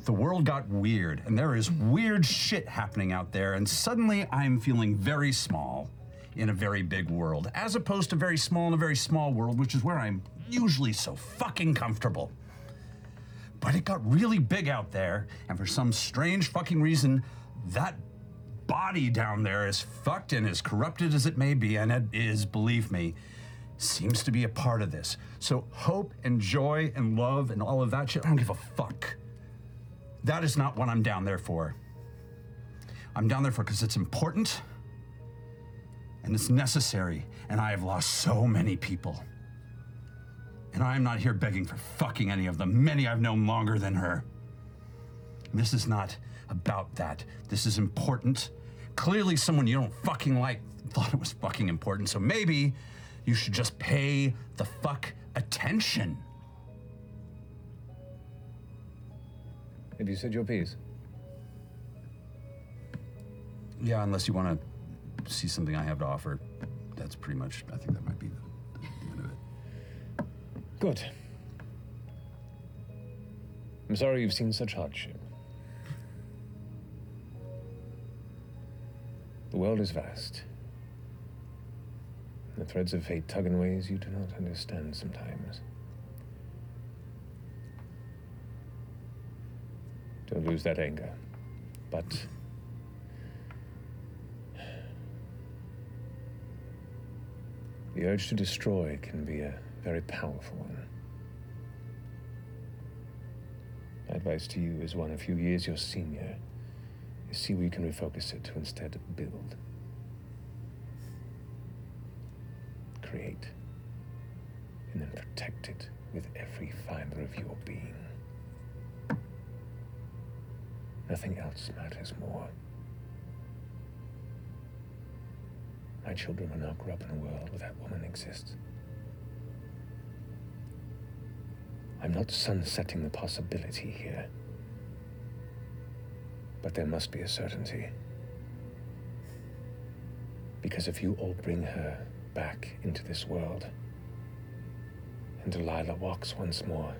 the world got weird, and there is weird shit happening out there, and suddenly I'm feeling very small in a very big world, as opposed to very small in a very small world, which is where I'm usually so fucking comfortable. But it got really big out there, and for some strange fucking reason, that body down there, as fucked and as corrupted as it may be, and it is, believe me, seems to be a part of this. So hope and joy and love and all of that shit, I don't give a fuck. That is not what I'm down there for. I'm down there for because it's important and it's necessary, and I have lost so many people. And I am not here begging for fucking any of them. Many I've known longer than her. This is not about that. This is important. Clearly, someone you don't fucking like thought it was fucking important, so maybe you should just pay the fuck attention. Have you said your piece? Yeah, unless you want to see something I have to offer. That's pretty much, I think that might be the, the end of it. Good. I'm sorry you've seen such hardship. The world is vast. The threads of fate tug in ways you do not understand sometimes. Don't lose that anger. But the urge to destroy can be a very powerful one. My advice to you is one a few years your senior see where you can refocus it to instead build. Create. And then protect it with every fiber of your being. Nothing else matters more. My children will now grow up in a world where that woman exists. I'm not sunsetting the possibility here. But there must be a certainty. Because if you all bring her back into this world, and Delilah walks once more,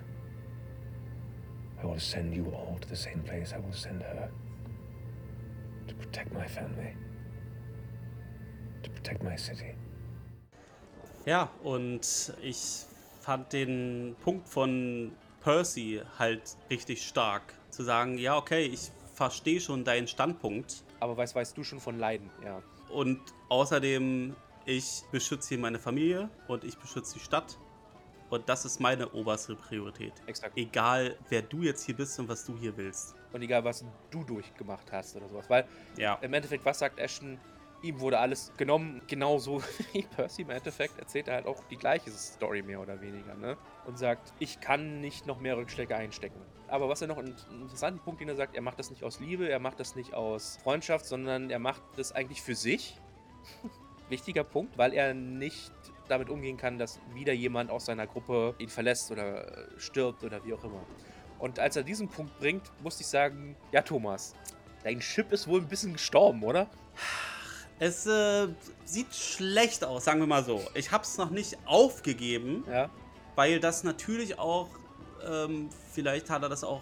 I will send you all to the same place I will send her. To protect my family. To protect my city. Ja, und ich fand den Punkt von Percy halt richtig stark. Zu sagen, ja, okay, ich verstehe schon deinen Standpunkt. Aber was weißt du schon von Leiden? Ja. Und außerdem, ich beschütze hier meine Familie und ich beschütze die Stadt. Und das ist meine oberste Priorität. Exakt. Egal, wer du jetzt hier bist und was du hier willst. Und egal, was du durchgemacht hast oder sowas. Weil Ja. im Endeffekt, was sagt Ashton? Ihm wurde alles genommen, genauso <laughs> wie Percy im Endeffekt erzählt er halt auch die gleiche Story mehr oder weniger, ne? Und sagt, ich kann nicht noch mehr Rückschläge einstecken. Aber was er noch einen interessanten Punkt, den er sagt, er macht das nicht aus Liebe, er macht das nicht aus Freundschaft, sondern er macht das eigentlich für sich. <laughs> Wichtiger Punkt, weil er nicht damit umgehen kann, dass wieder jemand aus seiner Gruppe ihn verlässt oder äh, stirbt oder wie auch immer. Und als er diesen Punkt bringt, musste ich sagen, ja Thomas, dein Chip ist wohl ein bisschen gestorben, oder? Es äh, sieht schlecht aus, sagen wir mal so. Ich habe es noch nicht aufgegeben, Ja. weil das natürlich auch, ähm, vielleicht hat er das auch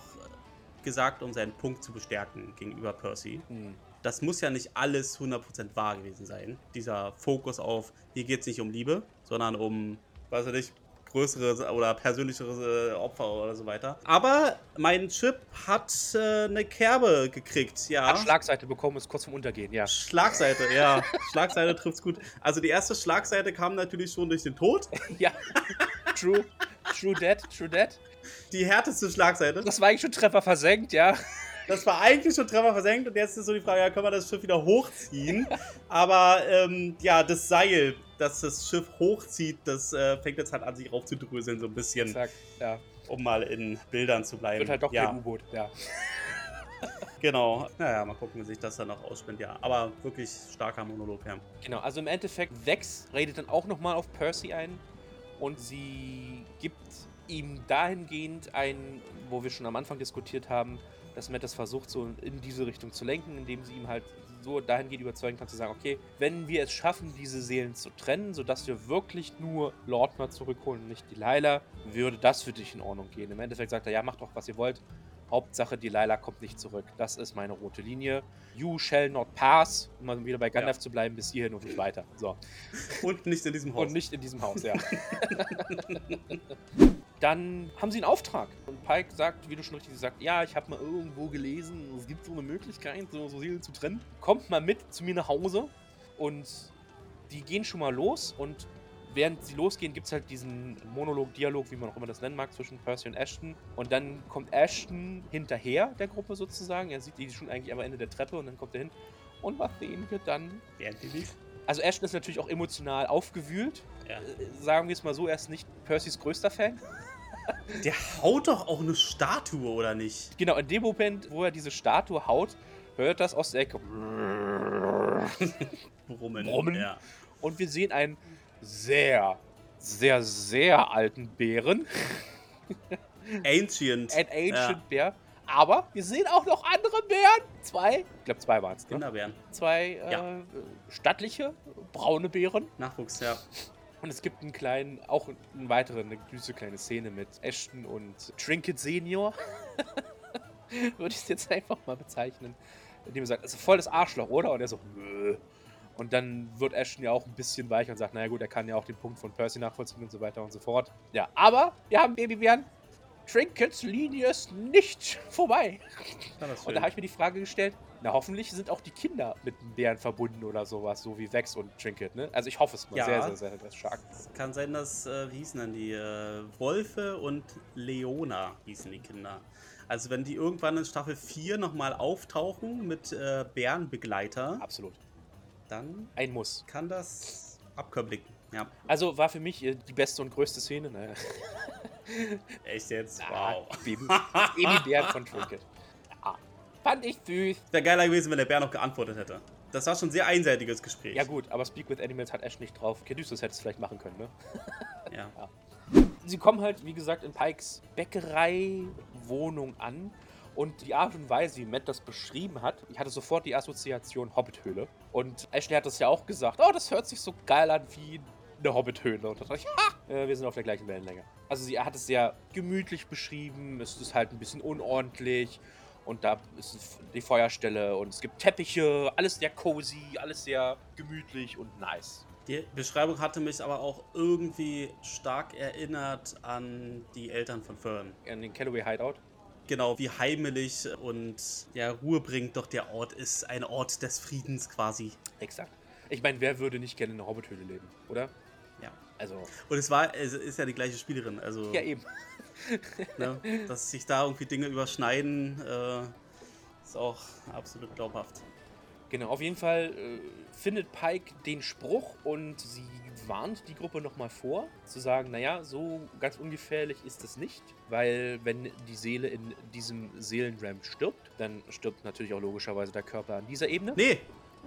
gesagt, um seinen Punkt zu bestärken gegenüber Percy. Hm. Das muss ja nicht alles 100% wahr gewesen sein. Dieser Fokus auf, hier geht es nicht um Liebe, sondern um, weiß ich nicht, größere oder persönlichere äh, Opfer oder so weiter. Aber mein Chip hat äh, eine Kerbe gekriegt, ja. Hat Schlagseite bekommen, ist kurz vorm Untergehen, ja. Schlagseite, ja. <laughs> Schlagseite trifft's gut. Also die erste Schlagseite kam natürlich schon durch den Tod. <laughs> ja. True. True Dead, True Dead. Die härteste Schlagseite. Das war eigentlich schon Treffer versenkt, ja. Das war eigentlich schon Treffer versenkt und jetzt ist so die Frage, ja, können wir das Schiff wieder hochziehen? Aber ähm, ja, das Seil, das das Schiff hochzieht, das äh, fängt jetzt halt an, sich raufzudröseln, so ein bisschen, Zack, ja. um mal in Bildern zu bleiben. Wird halt doch ja, kein U-Boot, ja. genau. Naja, mal gucken, wie sich das dann noch ausspinnt, ja. Aber wirklich starker Monolog, ja. Genau, also im Endeffekt, Vex redet dann auch nochmal auf Percy ein und sie gibt ihm dahingehend ein, wo wir schon am Anfang diskutiert haben, dass Matt das versucht, so in diese Richtung zu lenken, indem sie ihm halt so dahingehend überzeugen kann, zu sagen, okay, wenn wir es schaffen, diese Seelen zu trennen, sodass wir wirklich nur Lordner zurückholen und nicht Delilah, würde das für dich in Ordnung gehen. Im Endeffekt sagt er, ja, macht doch, was ihr wollt. Hauptsache, die Lila kommt nicht zurück. Das ist meine rote Linie. You shall not pass, um mal wieder bei Gandalf Ja. zu bleiben, bis hierhin und nicht weiter. So. Und nicht in diesem <laughs> Haus. Und nicht in diesem Haus, ja. <laughs> <laughs> Dann haben sie einen Auftrag. Und Pike sagt, wie du schon richtig gesagt ja, ich habe mal irgendwo gelesen, es gibt so eine Möglichkeit, so, so Seelen zu trennen. Kommt mal mit zu mir nach Hause. Und die gehen schon mal los. Und während sie losgehen, gibt es halt diesen Monolog, Dialog, wie man auch immer das nennen mag, zwischen Percy und Ashton. Und dann kommt Ashton hinterher der Gruppe sozusagen. Er sieht die schon eigentlich am Ende der Treppe und dann kommt er hin. Und was sehen wir dann? Während die lief. Also Ashton ist natürlich auch emotional aufgewühlt. Ja. Äh, Sagen wir es mal so, er ist nicht Percys größter Fan. Der haut doch auch eine Statue, oder nicht? Genau, in dem Moment, wo er diese Statue haut, hört das aus der Ecke. Brummen. Brummen. Ja. Und wir sehen einen sehr, sehr, sehr alten Bären. Ancient. Ein Ancient Ja. Bär. Aber wir sehen auch noch andere Bären. Zwei, ich glaube zwei waren es, ne? Kinderbären. Zwei äh, Ja. stattliche, braune Bären. Nachwuchs, ja. Und es gibt einen kleinen, auch eine weitere, eine süße kleine Szene mit Ashton und Trinket Senior. <laughs> Würde ich es jetzt einfach mal bezeichnen. Indem er sagt, das ist voll das Arschloch, oder? Und er so, nö. Und dann wird Ashton ja auch ein bisschen weicher und sagt, naja gut, er kann ja auch den Punkt von Percy nachvollziehen und so weiter und so fort. Ja, aber wir haben Babybären. Trinkets Linie ist nicht vorbei. Und da habe ich mir die Frage gestellt, na hoffentlich sind auch die Kinder mit den Bären verbunden oder sowas, so wie Vex und Trinket, ne? Also ich hoffe es mal Ja. sehr, sehr, sehr, sehr stark. Es kann sein, dass, äh, wie hießen denn die? Äh, Wolfe und Leona hießen die Kinder. Also wenn die irgendwann in Staffel 4 nochmal auftauchen mit äh, Bärenbegleiter, Absolut. dann Ein Muss. kann das Abkömmling. Ja. Also war für mich äh, die beste und größte Szene. Naja. <laughs> Echt jetzt? Ah, Wow. Baby, <laughs> Babybären von Trinket. Ja. Fand ich süß. Wäre geiler gewesen, wenn der Bär noch geantwortet hätte. Das war schon ein sehr einseitiges Gespräch. Ja gut, aber Speak with Animals hat Ash nicht drauf. Caduceus hätte es vielleicht machen können, ne? <laughs> Ja. Sie kommen halt, wie gesagt, in Pikes Bäckerei-Wohnung an. Und die Art und Weise, wie Matt das beschrieben hat, ich hatte sofort die Assoziation Hobbit-Höhle. Und Ashley hat das ja auch gesagt. Oh, das hört sich so geil an wie eine Hobbit-Höhle. Und da dachte ich, ha, äh, wir sind auf der gleichen Wellenlänge. Also sie hat es sehr gemütlich beschrieben. Es ist halt ein bisschen unordentlich. Und da ist es die Feuerstelle und es gibt Teppiche. Alles sehr cozy, alles sehr gemütlich und nice. Die Beschreibung hatte mich aber auch irgendwie stark erinnert an die Eltern von Fern. An den Callaway Hideout. Genau, wie heimelig und ja, Ruhe bringt doch der Ort ist. Ein Ort des Friedens quasi. Exakt. Ich meine, wer würde nicht gerne in einer Hobbithöhle leben, oder? Also, Und es war, es ist ja die gleiche Spielerin. Also, ja eben. <laughs> ne, dass sich da irgendwie Dinge überschneiden, äh, ist auch absolut glaubhaft. Genau, auf jeden Fall äh, findet Pike den Spruch und sie warnt die Gruppe nochmal vor, zu sagen, naja, so ganz ungefährlich ist es nicht, weil wenn die Seele in diesem Seelenram stirbt, dann stirbt natürlich auch logischerweise der Körper an dieser Ebene. Nee,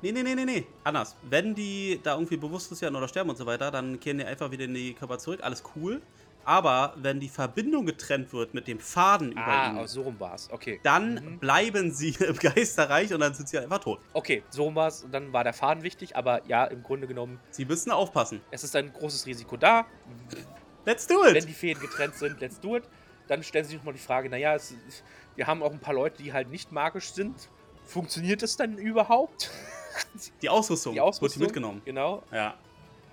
nee, nee, nee, nee, nee. Anders. Wenn die da irgendwie bewusstlos werden oder sterben und so weiter, dann kehren die einfach wieder in die Körper zurück. Alles cool. Aber wenn die Verbindung getrennt wird mit dem Faden über Ah, ihnen, so rum war es. Okay. dann Mhm. bleiben sie <laughs> im Geisterreich und dann sind sie einfach tot. Okay, so rum war es. Dann war der Faden wichtig, aber ja, im Grunde genommen, Sie müssen aufpassen. es ist ein großes Risiko da. Let's do wenn it! die Fäden getrennt sind, let's do it. Dann stellen sie sich nochmal die Frage, naja, es, wir haben auch ein paar Leute, die halt nicht magisch sind. Funktioniert es dann überhaupt? <laughs> Die Ausrüstung, Die Ausrüstung. wird mitgenommen. Genau. Ja.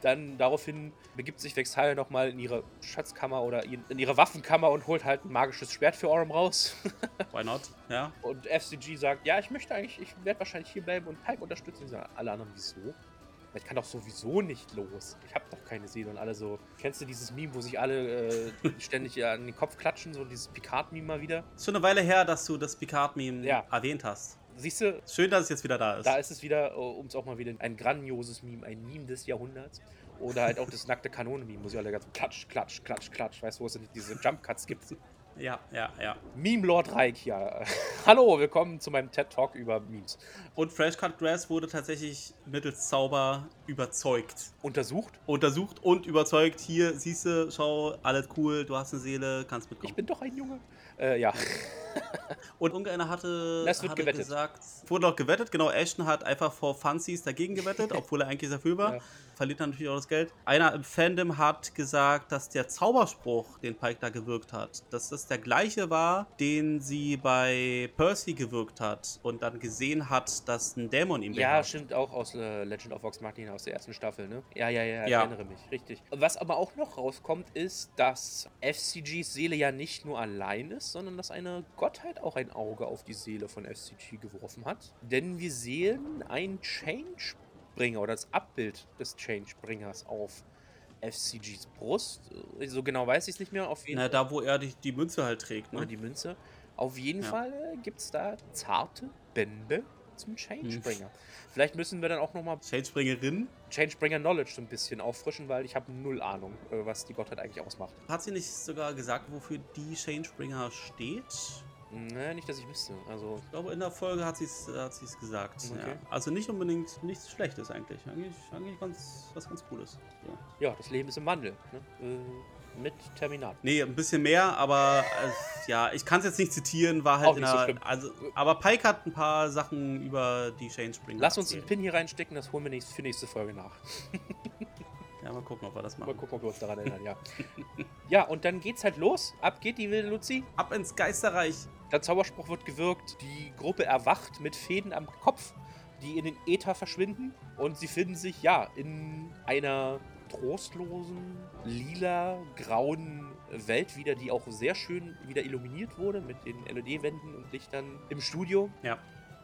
Dann daraufhin begibt sich Vexhal nochmal in ihre Schatzkammer oder in ihre Waffenkammer und holt halt ein magisches Schwert für Orm raus. <laughs> Why not? Ja. Und FCG sagt, ja, ich möchte eigentlich, ich werde wahrscheinlich hier bleiben und Pike unterstützen. Sagen alle anderen, wieso? Ich kann doch sowieso nicht los. Ich habe doch keine Seele. Und alle so, kennst du dieses Meme, wo sich alle äh, ständig <laughs> an den Kopf klatschen? So dieses Picard-Meme mal wieder. Ist schon eine Weile her, dass du das Picard-Meme Ja. erwähnt hast. Siehst du, Schön, dass es jetzt wieder da ist. da ist es wieder, um es auch mal wieder ein grandioses Meme, ein Meme des Jahrhunderts. Oder halt auch das <laughs> nackte Kanone-Meme, wo sie alle ganz klatsch, klatsch, klatsch, klatsch. Weißt du, wo es diese Jump-Cuts gibt? ja, ja, ja. Meme Lord Reich hier. <laughs> Hallo, willkommen zu meinem TED-Talk über Memes. Und Fresh Cut Grass wurde tatsächlich mittels Zauber überzeugt. Untersucht? Untersucht und überzeugt. Hier, siehst du, schau, alles cool, du hast eine Seele, kannst mitkommen. Ich bin doch ein Junge. Äh, ja. <laughs> Und irgendeiner hatte, Das wird hatte gewettet. gesagt, wurde auch gewettet, genau, Ashton hat einfach vor Funsies dagegen gewettet, <laughs> obwohl er eigentlich dafür war. Ja. Verliert dann natürlich auch das Geld. Einer im Fandom hat gesagt, dass der Zauberspruch, den Pike da gewirkt hat, dass das das der gleiche war, den sie bei Percy gewirkt hat und dann gesehen hat, dass ein Dämon ihn Ja, beherrscht. stimmt auch aus äh, Legend of Vox Machina aus der ersten Staffel, ne? Ja, ja, ja, ich Ja. erinnere mich, richtig. Was aber auch noch rauskommt, ist, dass FCGs Seele ja nicht nur allein ist, sondern dass eine Gottheit auch ein Auge auf die Seele von FCG geworfen hat. Denn wir sehen einen Changebringer oder das Abbild des Changebringers auf FCGs Brust. Äh, So genau weiß ich es nicht mehr. Auf jeden Na, da, wo er die, die Münze halt trägt, oder ne? die Münze. Auf jeden Ja. Fall gibt es da zarte Bände zum Hm. Changebringer. Vielleicht müssen wir dann auch nochmal Shadespringerin. Changebringer Knowledge so ein bisschen auffrischen, weil ich habe null Ahnung, äh, was die Gottheit eigentlich ausmacht. Hat sie nicht sogar gesagt, wofür die Changebringer steht? Ne, nicht, dass ich wüsste. Also, Ich glaube, in der Folge hat sie es hat sie's gesagt. Okay. Ja. Also nicht unbedingt nichts Schlechtes eigentlich. Eigentlich, eigentlich ganz, was ganz Cooles. So. ja, das Leben ist im Wandel. Ne? Äh, mit Terminator. Nee, ein bisschen mehr, aber äh, ja, ich kann es jetzt nicht zitieren, war halt Auch in nicht so also, aber Pike hat ein paar Sachen über die Changebringer. Lass uns einen erzählt. Pin hier reinstecken, das holen wir nächst, für nächste Folge nach. <laughs> Ja, mal gucken, ob wir das Mal machen. gucken, ob wir uns daran erinnern, ja. <laughs> ja, und dann geht's halt los. Ab geht die wilde Luzi. Ab ins Geisterreich. Der Zauberspruch wird gewirkt, die Gruppe erwacht mit Fäden am Kopf, die in den Äther verschwinden und sie finden sich, ja, in einer trostlosen, lila, grauen Welt wieder, die auch sehr schön wieder illuminiert wurde mit den LED-Wänden und Lichtern im Studio. Ja.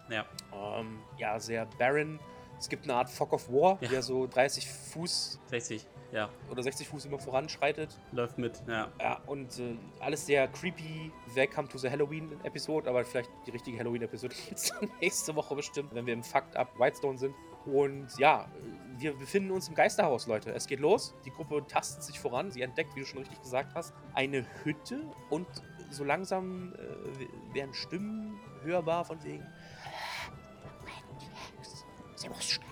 Ja. Ähm, ja, sehr barren. Es gibt eine Art Fog of War, Ja. der so 30 Fuß 60. Ja. oder 60 Fuß immer voranschreitet. Läuft mit. Ja. Ja, und äh, alles sehr creepy. Welcome to the Halloween-Episode, aber vielleicht die richtige Halloween-Episode <laughs> nächste Woche bestimmt, wenn wir im Fucked Up Whitestone sind. Und ja, wir befinden uns im Geisterhaus, Leute. Es geht los. Die Gruppe tastet sich voran. Sie entdeckt, wie du schon richtig gesagt hast, eine Hütte und so langsam äh, werden Stimmen hörbar von wegen. Sie muss sterben.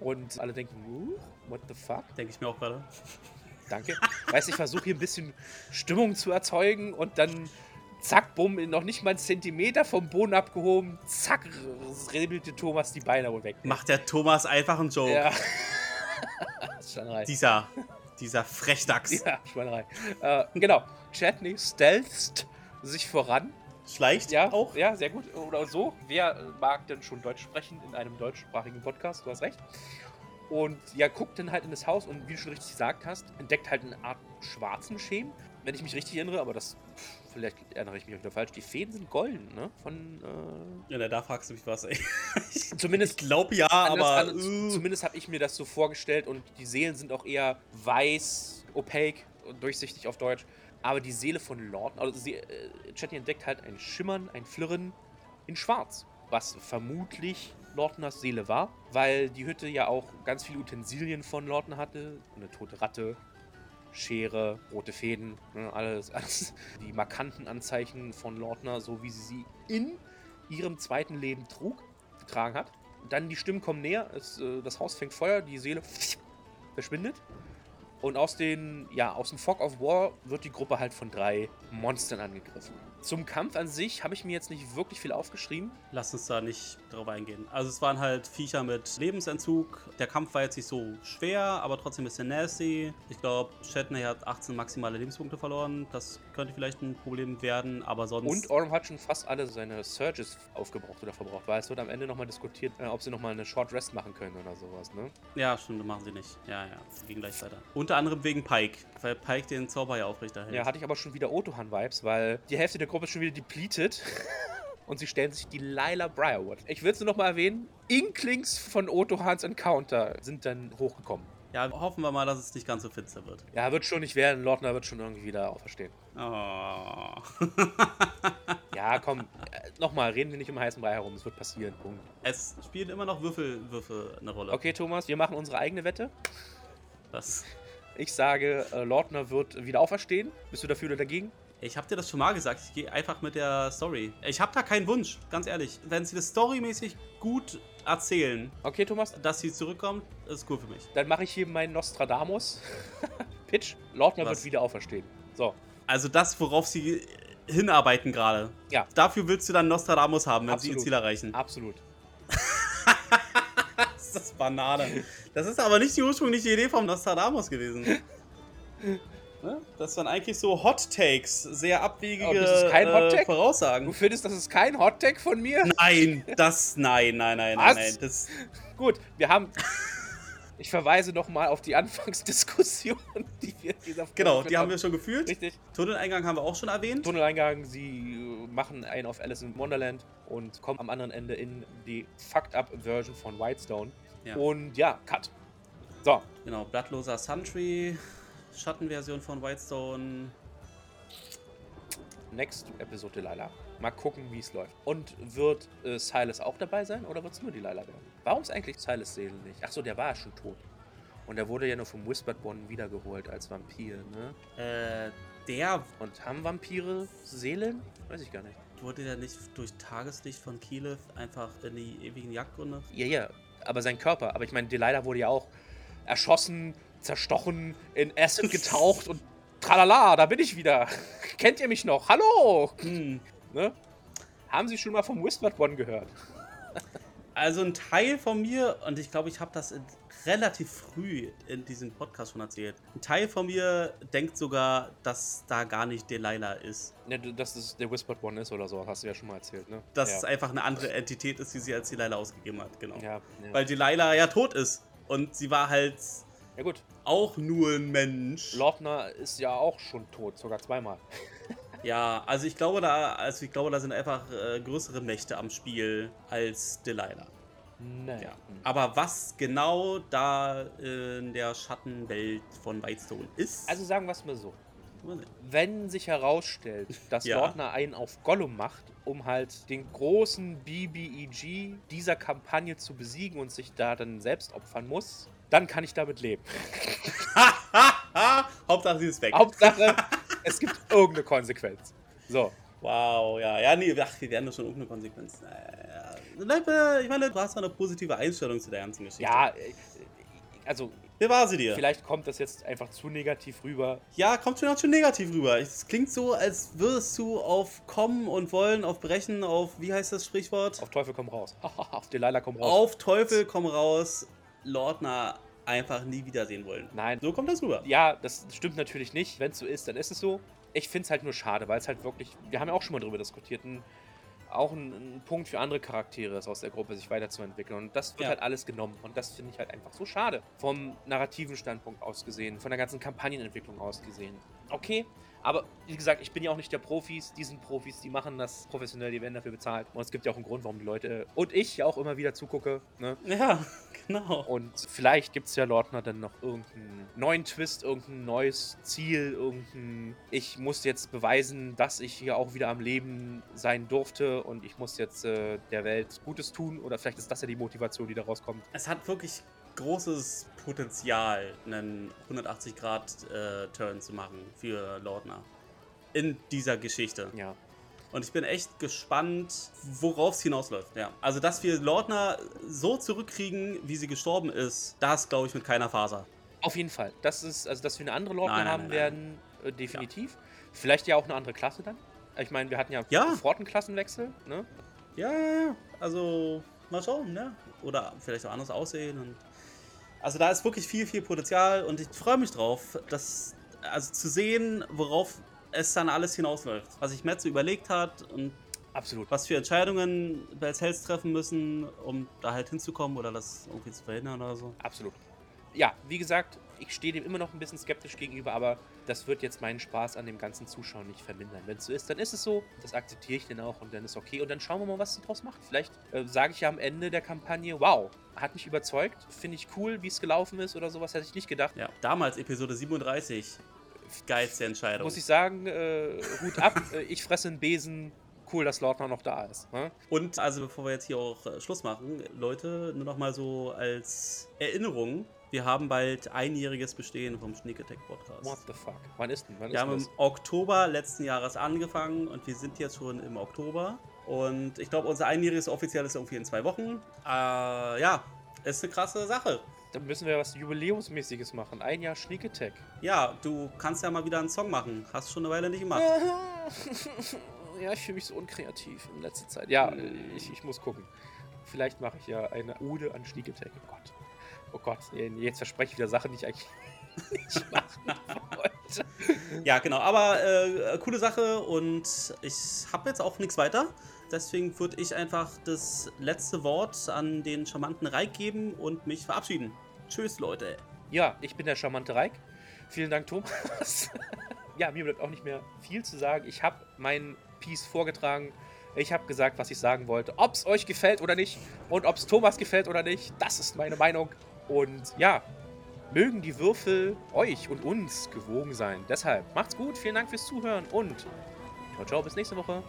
Und alle denken, "Uh, what the fuck? Denke ich mir auch gerade. Danke. Weißt ich versuche hier ein bisschen Stimmung zu erzeugen und dann zack, bumm, noch nicht mal einen Zentimeter vom Boden abgehoben, zack, rebelte Thomas die Beine wohl weg. Macht der Thomas einfach einen Joke. Ja. <laughs> Schweinerei. Dieser, dieser Frechdachs. Ja, Schweinerei. Äh, genau. Chatney stealtht sich voran. Schleicht Ja, auch. Ja, sehr gut. Oder so. Wer äh, mag denn schon Deutsch sprechen in einem deutschsprachigen Podcast? Du hast recht. Und ja, guckt dann halt in das Haus und wie du schon richtig gesagt hast, entdeckt halt eine Art schwarzen Schemen. Wenn ich mich richtig erinnere, aber das, pff, vielleicht erinnere ich mich auch wieder falsch. Die Fäden sind golden, ne? Von, äh, Ja, na, da fragst du mich was, ey. <laughs> Ich zumindest glaube ja, Anders, aber. anders, äh, zumindest habe ich mir das so vorgestellt und die Seelen sind auch eher weiß, opaque und durchsichtig auf Deutsch. Aber die Seele von Lord, also sie, äh, Chatney entdeckt halt ein Schimmern, ein Flirren in Schwarz, was vermutlich Lordners Seele war, weil die Hütte ja auch ganz viele Utensilien von Lordner hatte, eine tote Ratte, Schere, rote Fäden, ne, alles, alles die markanten Anzeichen von Lordner, so wie sie sie in ihrem zweiten Leben trug, getragen hat. Dann die Stimmen kommen näher, es, äh, das Haus fängt Feuer, die Seele verschwindet. Und aus, den, ja, aus dem Fog of War wird die Gruppe halt von drei Monstern angegriffen. Zum Kampf an sich habe ich mir jetzt nicht wirklich viel aufgeschrieben. Lass uns da nicht drauf eingehen. Also es waren halt Viecher mit Lebensentzug. Der Kampf war jetzt nicht so schwer, aber trotzdem ein bisschen nasty. Ich glaube, Shatney hat 18 maximale Lebenspunkte verloren. Das könnte vielleicht ein Problem werden, aber sonst... Und Orm hat schon fast alle seine Surges aufgebraucht oder verbraucht, weil es wird am Ende nochmal diskutiert, äh, ob sie nochmal eine Short Rest machen können oder sowas, ne? ja, stimmt, machen sie nicht. Ja, ja, sie gehen gleich weiter. Unter anderem wegen Pike, weil Pike den Zauber ja aufrechterhält. Ja, hatte ich aber schon wieder Otohan-Vibes, weil die Hälfte der Gruppe ist schon wieder depleted. <laughs> Und sie stellen sich die Lila Briarwood. Ich will es nur noch mal erwähnen: Inklings von Otohans Encounter sind dann hochgekommen. ja, hoffen wir mal, dass es nicht ganz so finster wird. Ja, wird schon nicht werden. Lordner wird schon irgendwie wieder auferstehen. Oh. Ja, komm, äh, nochmal, reden wir nicht um heißen Brei herum. Es wird passieren. Punkt. es spielen immer noch Würfel, Würfel eine Rolle. Okay, Thomas, wir machen unsere eigene Wette. Das, Ich sage, äh, Lordner wird wieder auferstehen. Bist du dafür oder dagegen? ich habe dir das schon mal gesagt. Ich gehe einfach mit der Story. Ich habe da keinen Wunsch, ganz ehrlich. Wenn sie das storymäßig gut erzählen, Okay, Thomas, dass sie zurückkommt, ist cool für mich. dann mache ich hier meinen Nostradamus. <laughs> Pitch. Lordner wird wieder auferstehen. So. Also das, worauf sie hinarbeiten gerade. Ja. Dafür willst du dann Nostradamus haben, wenn sie ihr Absolut. Ziel erreichen. Absolut. <laughs> Das ist das Banane. Das ist aber nicht die ursprüngliche Idee vom Nostradamus gewesen. <laughs> Ne? Das waren eigentlich so Hot Takes, sehr abwegige Aber das ist kein Hot Take? äh, Voraussagen. Du findest, das ist kein Hottag von mir? Nein, <laughs> das, nein, nein, nein, Was? nein, nein. Das, Gut, wir haben. <laughs> Ich verweise nochmal auf die Anfangsdiskussion, die wir in dieser Folge genau, die haben wir schon geführt. Richtig. Tunneleingang haben wir auch schon erwähnt. Tunneleingang, sie äh, machen einen auf Alice in Wonderland und kommen am anderen Ende in die Fucked Up Version von Whitestone. Ja. Und ja, Cut. So, Genau, Blattloser Suntree, Schattenversion von Whitestone. next Episode Delilah. Mal gucken, wie es läuft. Und wird äh, Silas auch dabei sein oder wird es nur Delilah werden? Warum ist eigentlich Silas Seele nicht? Achso, der war ja schon tot. Und er wurde ja nur vom Whispered One wiedergeholt als Vampir, ne? Äh, der Und haben Vampire Seelen? Weiß ich gar nicht. wurde ja nicht durch Tageslicht von Kielev einfach in die ewigen Jagdgründe. Ja, ja, aber sein Körper. Aber ich meine, Delilah wurde ja auch erschossen, zerstochen, in Acid <laughs> getaucht und tralala, da bin ich wieder. <laughs> Kennt ihr mich noch? Hallo! Hm. Ne? Haben Sie schon mal vom Whispered One gehört? <laughs> Also ein Teil von mir, und ich glaube, ich habe das in, relativ früh in diesem Podcast schon erzählt, ein Teil von mir denkt sogar, dass da gar nicht Delilah ist. Ne, dass es der Whispered One ist oder so, hast du ja schon mal erzählt, ne? Dass ja. es einfach eine andere Entität ist, die sie als Delilah ausgegeben hat, genau. ja, ja. Weil Delilah ja tot ist. Und sie war halt ja, gut. auch nur ein Mensch. Lordner ist ja auch schon tot, sogar zweimal. <laughs> Ja, also ich glaube, da, also ich glaube, da sind einfach äh, größere Mächte am Spiel als Delilah. Naja. Ja. Aber was genau da in der Schattenwelt von Whitestone ist, Also sagen wir es mal so. Wenn sich herausstellt, dass <laughs> Ja. Lordner einen auf Gollum macht, um halt den großen BBEG dieser Kampagne zu besiegen und sich da dann selbst opfern muss, dann kann ich damit leben. <laughs> Hauptsache sie ist weg. Hauptsache, <laughs> es gibt irgendeine Konsequenz. So. wow, ja, ja, nee, ach, wir werden da schon irgendeine Konsequenz. Naja. Bleib, Ich meine, du hast da eine positive Einstellung zu der ganzen Geschichte. Ja, äh, also Wer war sie dir? vielleicht kommt das jetzt einfach zu negativ rüber. Ja, kommt schon ganz schön negativ rüber. Es klingt so, als würdest du auf kommen und wollen, auf brechen, auf, wie heißt das Sprichwort? Auf Teufel komm raus. <laughs> auf Delilah komm raus. Auf Teufel komm raus, Lordner einfach nie wiedersehen wollen. Nein. So kommt das rüber. Ja, das stimmt natürlich nicht. Wenn es so ist, dann ist es so. Ich finde es halt nur schade, weil es halt wirklich, wir haben ja auch schon mal drüber diskutiert, ein, auch ein, ein Punkt für andere Charaktere ist aus der Gruppe, sich weiterzuentwickeln. Und das wird Ja. halt alles genommen. Und das finde ich halt einfach so schade. Vom narrativen Standpunkt aus gesehen, von der ganzen Kampagnenentwicklung aus gesehen. Okay, aber wie gesagt, ich bin ja auch nicht der Profis. Die sind Profis, die machen das professionell, die werden dafür bezahlt. Und es gibt ja auch einen Grund, warum die Leute und ich ja auch immer wieder zugucke. Ne? Ja, genau. Und vielleicht gibt es ja Lordner dann noch irgendeinen neuen Twist, irgendein neues Ziel, irgendein. Ich muss jetzt beweisen, dass ich hier auch wieder am Leben sein durfte und ich muss jetzt äh, der Welt Gutes tun. Oder vielleicht ist das ja die Motivation, die daraus kommt. Es hat wirklich großes Potenzial, einen 180-Grad-Turn zu machen für Lordner. In dieser Geschichte. Ja. Und ich bin echt gespannt, worauf es hinausläuft. Ja. Also, dass wir Lordner so zurückkriegen, wie sie gestorben ist, das glaube ich mit keiner Faser. Auf jeden Fall. Das ist, also dass wir eine andere Lordner Nein, nein, haben nein, werden, äh, definitiv. Vielleicht ja auch eine andere Klasse dann. Ich meine, wir hatten ja, Ja. sofort einen Klassenwechsel, ne? Ja, ja, ja. Also, mal schauen, ne? Oder vielleicht auch anders aussehen. Und also, da ist wirklich viel, viel Potenzial und ich freue mich drauf, das, also zu sehen, worauf es dann alles hinausläuft. Was sich so überlegt hat und Absolut. was für Entscheidungen Bells Hells treffen müssen, um da halt hinzukommen oder das irgendwie zu verhindern oder so. Absolut. Ja, wie gesagt, ich stehe dem immer noch ein bisschen skeptisch gegenüber, aber das wird jetzt meinen Spaß an dem ganzen Zuschauen nicht vermindern. Wenn es so ist, dann ist es so. Das akzeptiere ich dann auch und dann ist okay. Und dann schauen wir mal, was sie draus macht. Vielleicht äh, sage ich ja am Ende der Kampagne, wow, hat mich überzeugt, finde ich cool, wie es gelaufen ist oder sowas, hätte ich nicht gedacht. Ja, damals Episode 37. Geilste Entscheidung. Muss ich sagen, äh, Hut ab, äh, ich fresse einen Besen. Cool, dass Lordner noch da ist. Ne? Und also bevor wir jetzt hier auch äh, Schluss machen, Leute, nur noch mal so als Erinnerung, wir haben bald einjähriges Bestehen vom Sneak Attack Podcast. What the fuck? Wann ist denn? Wann Wir ist haben denn im das? Oktober letzten Jahres angefangen und wir sind jetzt schon im Oktober. Und ich glaube, unser einjähriges offiziell ist irgendwie in zwei Wochen. Äh, ja, ist eine krasse Sache. Dann müssen wir was Jubiläumsmäßiges machen. Ein Jahr Sneak Attack. Ja, du kannst ja mal wieder einen Song machen. Hast schon eine Weile nicht gemacht. <laughs> ja, ich fühle mich so unkreativ in letzter Zeit. Ja, ich, ich muss gucken. Vielleicht mache ich ja eine Ode an Sneak Attack. Oh Gott. Oh Gott, jetzt verspreche ich wieder Sachen, die ich eigentlich <laughs> nicht machen wollte. Ja, genau. Aber äh, coole Sache und ich habe jetzt auch nichts weiter. Deswegen würde ich einfach das letzte Wort an den charmanten Reik geben und mich verabschieden. Tschüss, Leute. Ja, ich bin der charmante Reik. Vielen Dank, Thomas. <laughs> ja, mir bleibt auch nicht mehr viel zu sagen. Ich habe meinen Piece vorgetragen. Ich habe gesagt, was ich sagen wollte. Ob es euch gefällt oder nicht und ob es Thomas gefällt oder nicht, das ist meine Meinung. Und ja, mögen die Würfel euch und uns gewogen sein. Deshalb macht's gut, vielen Dank fürs Zuhören und ciao, ciao, bis nächste Woche.